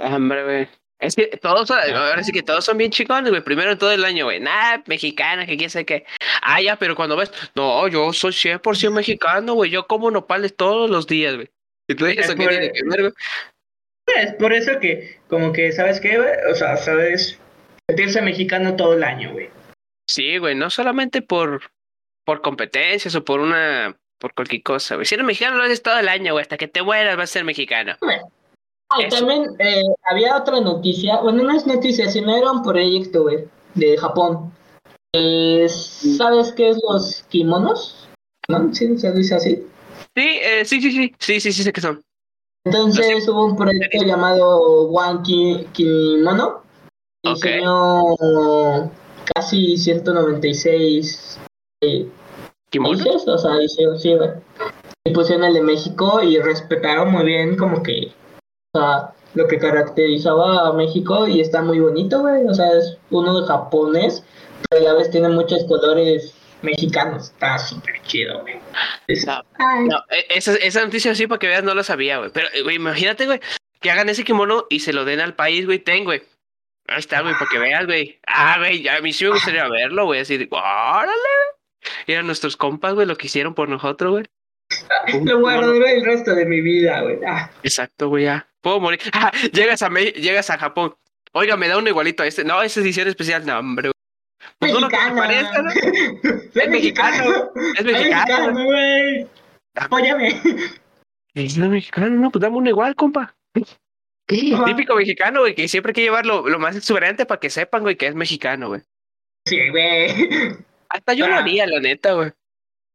Hombre, güey. Es que todos, son- ahora sí que todos son bien chingones, güey. Primero en todo el año, güey. Nah, mexicana, que quién sabe qué. Ah, ya, pero cuando ves, no, yo soy 100% mexicano, güey. Yo como nopales todos los días, güey. Y tú dices, Es ¿qué tiene que ver, güey? Es por eso que, como que, ¿sabes qué, güey? O sea, sabes sentirse mexicano todo el año, güey. Sí, güey, no solamente por, por competencias o por una, por cualquier cosa, güey. Si eres mexicano, lo haces todo el año, güey. Hasta que te mueras vas a ser mexicano. Ah, también eh, había otra noticia, bueno, no es noticia, sino era un proyecto, güey, de Japón. Eh, ¿Sabes qué es los kimonos? ¿No? Sí, se dice así. Sí, eh, sí, sí, sí. Sí, sí, sí, sé que son. Entonces hubo un proyecto llamado One Ki- Kimono. que Ok. Diseñó casi 196 eh, ¿Kimono? países, o sea, hicieron, sí, güey. Y pusieron el de México y respetaron muy bien como que, o sea, lo que caracterizaba a México y está muy bonito, güey. O sea, es uno de japonés, pero ya ves, tiene muchos colores mexicanos. Está súper chido, güey. Es- No, e- esa, esa noticia sí, para que veas, no la sabía, güey. Pero, eh, güey, imagínate, güey, que hagan ese kimono y se lo den al país, güey. Ten, güey. Ahí está, güey, para que veas, güey. Ah, güey, a mí sí me gustaría verlo, güey. Así de, órale. Eran nuestros compas, güey, lo que hicieron por nosotros, güey. Un Lo guardaré el resto de mi vida, güey. Ah, Exacto, güey, ya. Puedo morir. Ah, llegas a Me- llegas a Japón. Oiga, me da uno igualito a este. No, esa edición especial, no, hombre. Pues uno que parezca, ¿no? Soy mexicano, es mexicano. güey. Apóyame. Es no mexicano, no, pues dame uno igual, compa. Típico mexicano, güey, que siempre hay que llevar lo, lo más exuberante para que sepan, güey, que es mexicano, güey. Sí, güey. Hasta yo lo Ah. haría, la neta, güey.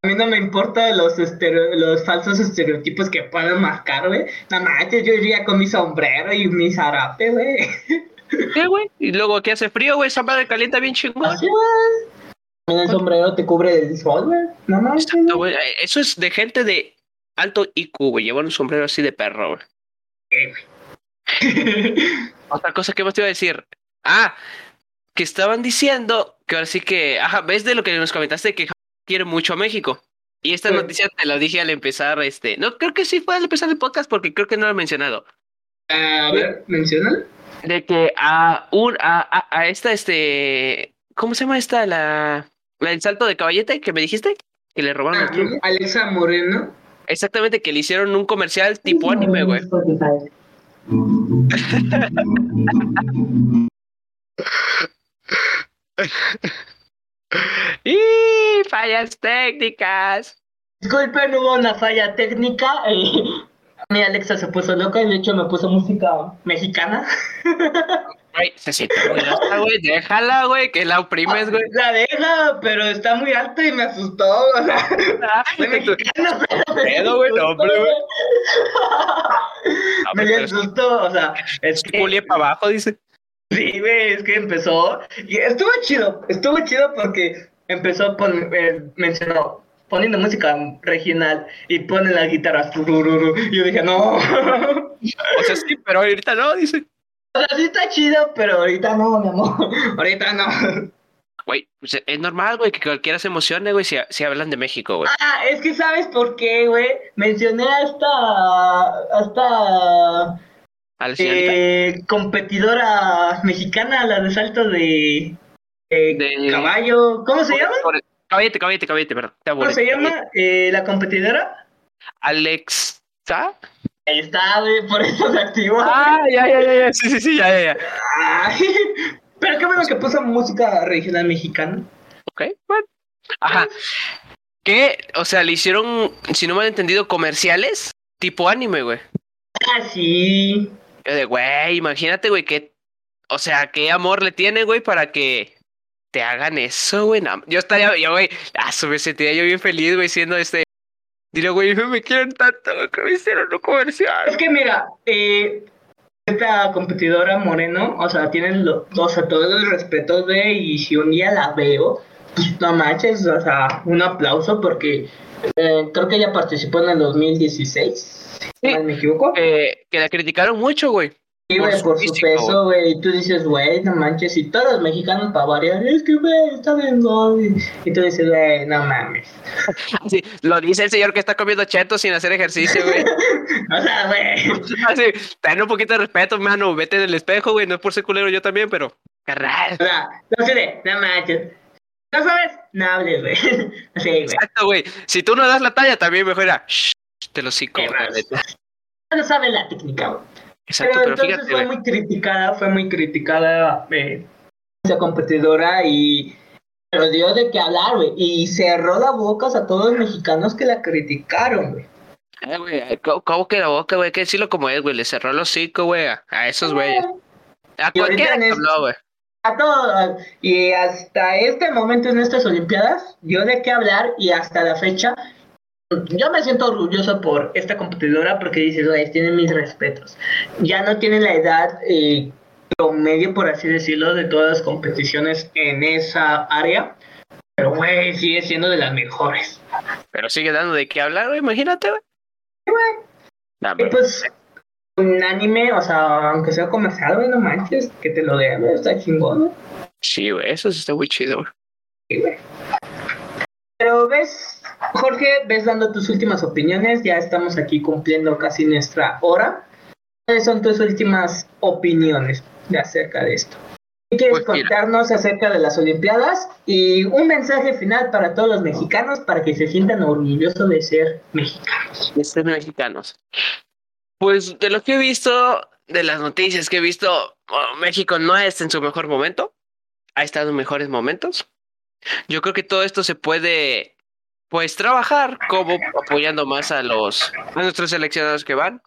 A mí no me importan los, estereo- los falsos estereotipos que puedan marcar, güey. Nada más, yo iría con mi sombrero y mi zarape, güey. ¿Qué, güey? Y luego que hace frío, güey, esa madre calienta bien chingón. Así, güey. También el sombrero te cubre del sol, güey. Exacto, güey. güey. Eso es de gente de alto IQ, güey. Llevar un sombrero así de perro, güey. Otra cosa que más te iba a decir. Ah, que estaban diciendo que ahora sí que. Ajá, ¿ves de lo que nos comentaste que quiere mucho a México? Y esta Sí. noticia te la dije al empezar, este. No, creo que sí fue al empezar el podcast porque creo que no lo he mencionado. A ver, mencional. De que a un. A, a, a esta, este. ¿Cómo se llama esta? La. la del salto de caballete que me dijiste. Que le robaron. Alexa Moreno. Exactamente, que le hicieron un comercial tipo anime, güey. y fallas técnicas. Disculpen, hubo una falla técnica. Eh, mi Alexa se puso loca y de hecho me puso música mexicana. Güey, se siente muy alta, güey. Déjala, güey, que la oprimes, güey. La deja, pero está muy alta y me asustó. O sea, Ah, soy mexicano, pero me pedo, güey, no, hombre, güey. asustó. Me asustó, o sea, es que Julia para abajo, dice. Sí, güey, es que empezó y estuvo chido, estuvo chido porque empezó pon, eh, mencionó poniendo música regional y pone la guitarra turururu, y yo dije no, o O sea, sí, pero ahorita no, dice. sea sí está chido, pero ahorita no, mi amor, ahorita no. Güey, pues es normal, güey, que cualquiera se emocione, güey, si, si hablan de México, güey. Ah, es que sabes por qué, güey, mencioné a esta, a esta A la señorita. eh, competidora mexicana, la de salto de, de De- caballo, ¿cómo se llama? Caballete, caballete, caballete, perdón. Te ¿Cómo se llama eh, la competidora? Alexa. Ahí está, güey, por eso se activó. Ah, ya, ya, ya, ya. Sí, sí, sí, ya, ya, ya. Ay, pero qué bueno que puso música regional mexicana. Ok, bueno. Ajá. ¿Qué? O sea, le hicieron, si no me han entendido, comerciales tipo anime, güey. Ah, sí. Yo de, güey, imagínate, güey, que, o sea, qué amor le tienen, güey, para que te hagan eso, güey. No, yo estaría, yo, güey, ah, su me sentiría yo bien feliz, güey, siendo este. Diré, güey, me quieren tanto, que me hicieron un comercial. Es que mira, eh, esta competidora Moreno, o sea, tienen lo, o sea, todo el respeto de, y si un día la veo, pues no manches, o sea, un aplauso porque eh, creo que ella participó en el 2016, si Sí. no me equivoco. Eh, que la criticaron mucho, güey. Sí, güey, por su físico, peso, güey. Y tú dices, güey, no manches. Y todos los mexicanos para variar, es que, güey, está bien, güey. Y tú dices, güey, no mames. Así, lo dice el señor que está comiendo chetos sin hacer ejercicio, güey. O sea, güey. Así, ten un poquito de respeto, mano. Vete en el espejo, güey. No es por ser culero yo también, pero. Carnal. O sea, no sé no manches. ¿No sabes? No hables, güey. Así, güey. Exacto, güey. Si tú no das la talla, también mejor era. Shh, te lo cico. No sabe la técnica, güey. Exacto, Pero pero, entonces fíjate, fue muy criticada, fue muy criticada eh, esa competidora y pero dio de qué hablar, güey. Y cerró la boca a todos los mexicanos que la criticaron, güey. Eh, güey, ¿cómo, que la boca, güey? Hay que decirlo como es, güey. Le cerró el hocico, güey, a, a esos güeyes. A Y cualquiera que habló, güey. A todos, y hasta este momento en estas Olimpiadas dio de qué hablar y hasta la fecha yo me siento orgulloso por esta competidora porque dices, güey, tiene mis respetos. Ya no tiene la edad eh, promedio, por así decirlo, de todas las competiciones en esa área, pero güey, sigue siendo de las mejores. Pero sigue dando de qué hablar, güey. Imagínate, güey. Nah, Y pues un anime, o sea, aunque sea comercial, güey, no manches, que te lo den, está chingón, güey. Sí, güey. Eso sí está muy chido, güey. Sí, güey. Pero ves, Jorge, ves dando tus últimas opiniones, ya estamos aquí cumpliendo casi nuestra hora. ¿Cuáles son tus últimas opiniones de acerca de esto? ¿Qué quieres Pues contarnos acerca de las Olimpiadas? Y un mensaje final para todos los mexicanos para que se sientan orgullosos de ser mexicanos. de ser mexicanos. Pues de lo que he visto, de las noticias que he visto, oh, México no está en su mejor momento. Ha estado en mejores momentos. Yo creo que todo esto se puede, pues, trabajar como apoyando más a los, a nuestros seleccionados que van.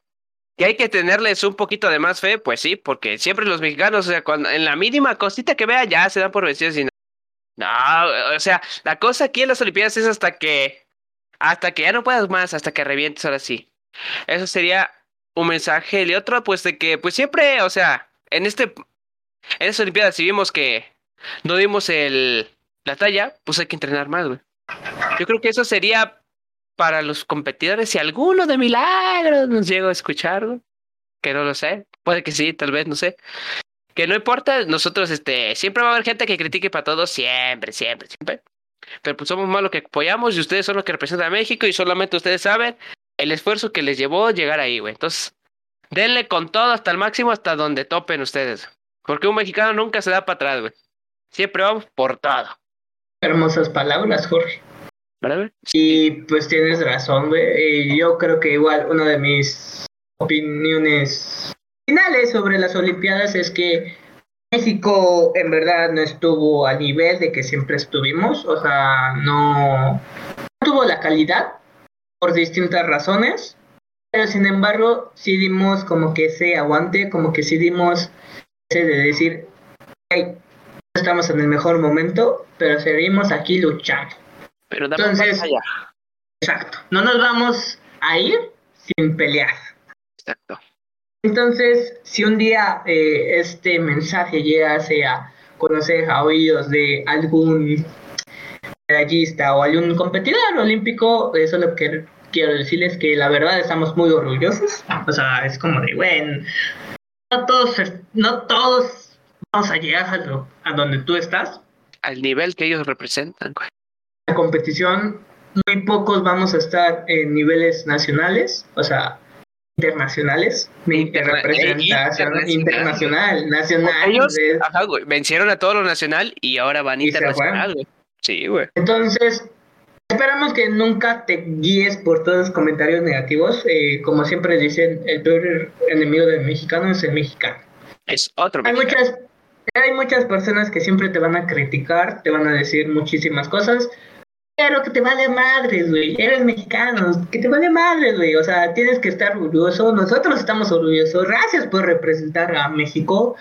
Que hay que tenerles un poquito de más fe, pues sí, porque siempre los mexicanos, o sea, cuando, en la mínima cosita que vea, ya se dan por vencidos y no. No, o sea, la cosa aquí en las Olimpiadas es hasta que, hasta que ya no puedas más, hasta que revientes ahora sí. Eso sería un mensaje. Y otro, pues, de que, pues siempre, o sea, en este, en estas Olimpiadas, si vimos que no dimos el, la talla, pues hay que entrenar más, güey. Yo creo que eso sería para los competidores, si alguno de milagros nos llega a escuchar, que no lo sé, puede que sí, tal vez, no sé. Que no importa, nosotros, este, siempre va a haber gente que critique para todos, siempre, siempre, siempre. Pero pues somos más lo que apoyamos y ustedes son los que representan a México y solamente ustedes saben el esfuerzo que les llevó llegar ahí, güey. Entonces, denle con todo hasta el máximo, hasta donde topen ustedes. Porque un mexicano nunca se da para atrás, güey. Siempre vamos por todo. Hermosas palabras, Jorge. Y pues tienes razón, güey. Yo creo que igual una de mis opiniones finales sobre las Olimpiadas es que México en verdad no estuvo al nivel de que siempre estuvimos, o sea, no, tuvo la calidad por distintas razones, pero sin embargo sí dimos como que ese aguante, como que sí dimos ese de decir, hey, estamos en el mejor momento, pero seguimos aquí luchando. Pero Entonces, exacto, no nos vamos a ir sin pelear. Exacto. Entonces, si un día eh, este mensaje llegase a conocer a oídos de algún medallista o algún competidor olímpico, eso lo que quiero decirles que la verdad estamos muy orgullosos. O sea, es como de, bueno, no todos, no todos vamos a llegar a, a donde tú estás. Al nivel que ellos representan. La competición, muy pocos vamos a estar en niveles nacionales, o sea, internacionales, Interna representación internacional, nacional. Ellos vencieron a todo lo nacional y ahora van internacional, güey. Sí, güey. Entonces, esperamos que nunca te guíes por todos los comentarios negativos. Eh, como siempre dicen, el peor enemigo del mexicano es el mexicano. Es otro hay muchas Hay muchas personas que siempre te van a criticar, te van a decir muchísimas cosas, pero que te vale madres, güey. Eres mexicano, que te vale madres, güey. O sea, tienes que estar orgulloso. Nosotros estamos orgullosos. Gracias por representar a México.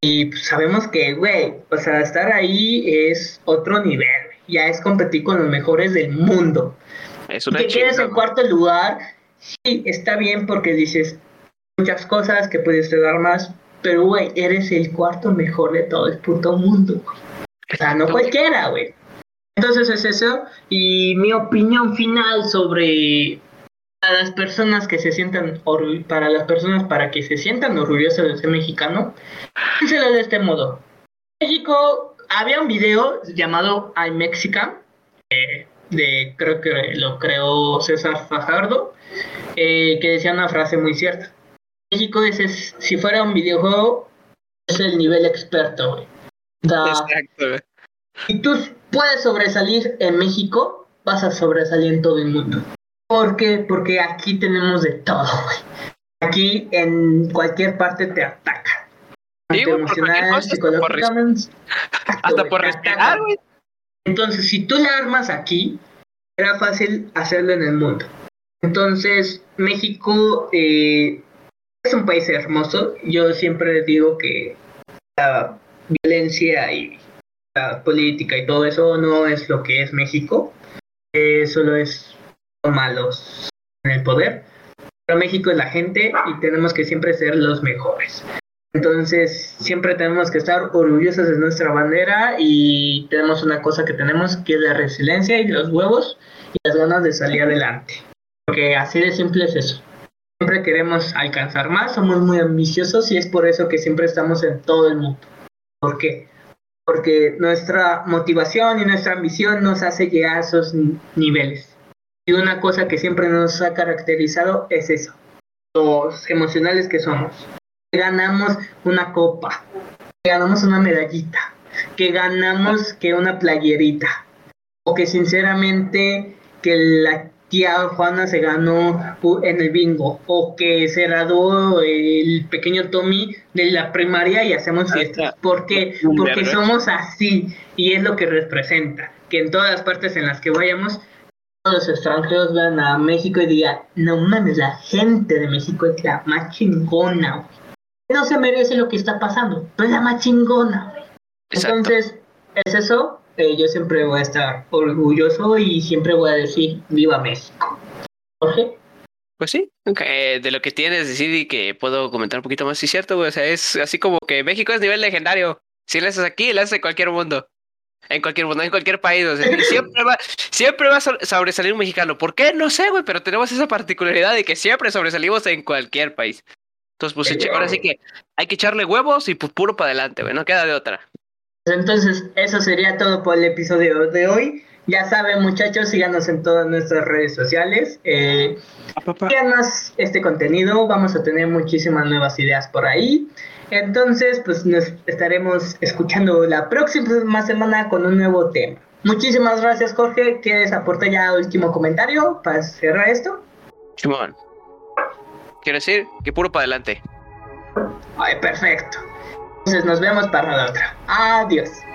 Y pues, sabemos que, güey, o sea, estar ahí es otro nivel. Ya es competir con los mejores del mundo. Es una que quedes en cuarto lugar, sí, está bien porque dices muchas cosas que puedes dar más. Pero, güey, eres el cuarto mejor de todo el puto mundo. O sea, no cualquiera, güey. Entonces es eso. Y mi opinión final sobre para las personas que se sientan para las personas para que se sientan orgullosas de ser mexicano, piénselo de este modo. México había un video llamado I Mexican de creo que lo creó César Fajardo eh, que decía una frase muy cierta. México es, si fuera un videojuego es el nivel experto, Exacto. Y tú puedes sobresalir en México, vas a sobresalir en todo el mundo. ¿Por qué? Porque aquí tenemos de todo, güey. Aquí en cualquier parte te ataca. Sí, emocional, psicológicamente. Hasta por respirar, güey. Entonces, si tú la armas aquí, era fácil hacerlo en el mundo. Entonces, México eh, es un país hermoso. Yo siempre digo que la violencia y política y todo eso no es lo que es México, eh, solo es malos en el poder. Pero México es la gente y tenemos que siempre ser los mejores. Entonces, siempre tenemos que estar orgullosos de nuestra bandera y tenemos una cosa que tenemos que es la resiliencia y los huevos y las ganas de salir adelante. Porque así de simple es eso. Queremos alcanzar más, somos muy ambiciosos y es por eso que siempre estamos en todo el mundo. ¿Por qué? porque nuestra motivación y nuestra ambición nos hace llegar a esos niveles. Y una cosa que siempre nos ha caracterizado es eso, los emocionales que somos. Ganamos una copa, que ganamos una medallita, que ganamos que una playerita, o que sinceramente que la tía Juana se ganó en el bingo o que se graduó el pequeño Tommy de la primaria y hacemos fiestas. ¿Por qué? Porque somos así y es lo que representa. Que en todas las partes en las que vayamos, los extranjeros vean a México y digan, no mames, la gente de México es la más chingona. No se merece lo que está pasando, pero es la más chingona. Entonces, es eso, eh, yo siempre voy a estar orgulloso y siempre voy a decir viva México. Jorge. Pues sí, de lo que tienes decir y que puedo comentar un poquito más, sí, cierto, O sea, es así como que México es nivel legendario. Si lo haces aquí, lo haces en cualquier mundo. En cualquier mundo, en cualquier país. siempre, va, siempre va a sobresalir un mexicano. ¿Por qué? No sé, güey, pero tenemos esa particularidad de que siempre sobresalimos en cualquier país. Entonces, pues, ahora sí que hay que echarle huevos y pues puro para adelante, güey, no queda de otra. Entonces, eso sería todo por el episodio de hoy. Ya saben, muchachos, síganos en todas nuestras redes sociales. Eh, síganos este contenido. Vamos a tener muchísimas nuevas ideas por ahí. Entonces, pues nos estaremos escuchando la próxima semana con un nuevo tema. Muchísimas gracias, Jorge. ¿Quieres aportar ya último comentario para cerrar esto? Simón. Quiero decir que puro para adelante. Ay, perfecto. Entonces nos vemos para la otra. Adiós.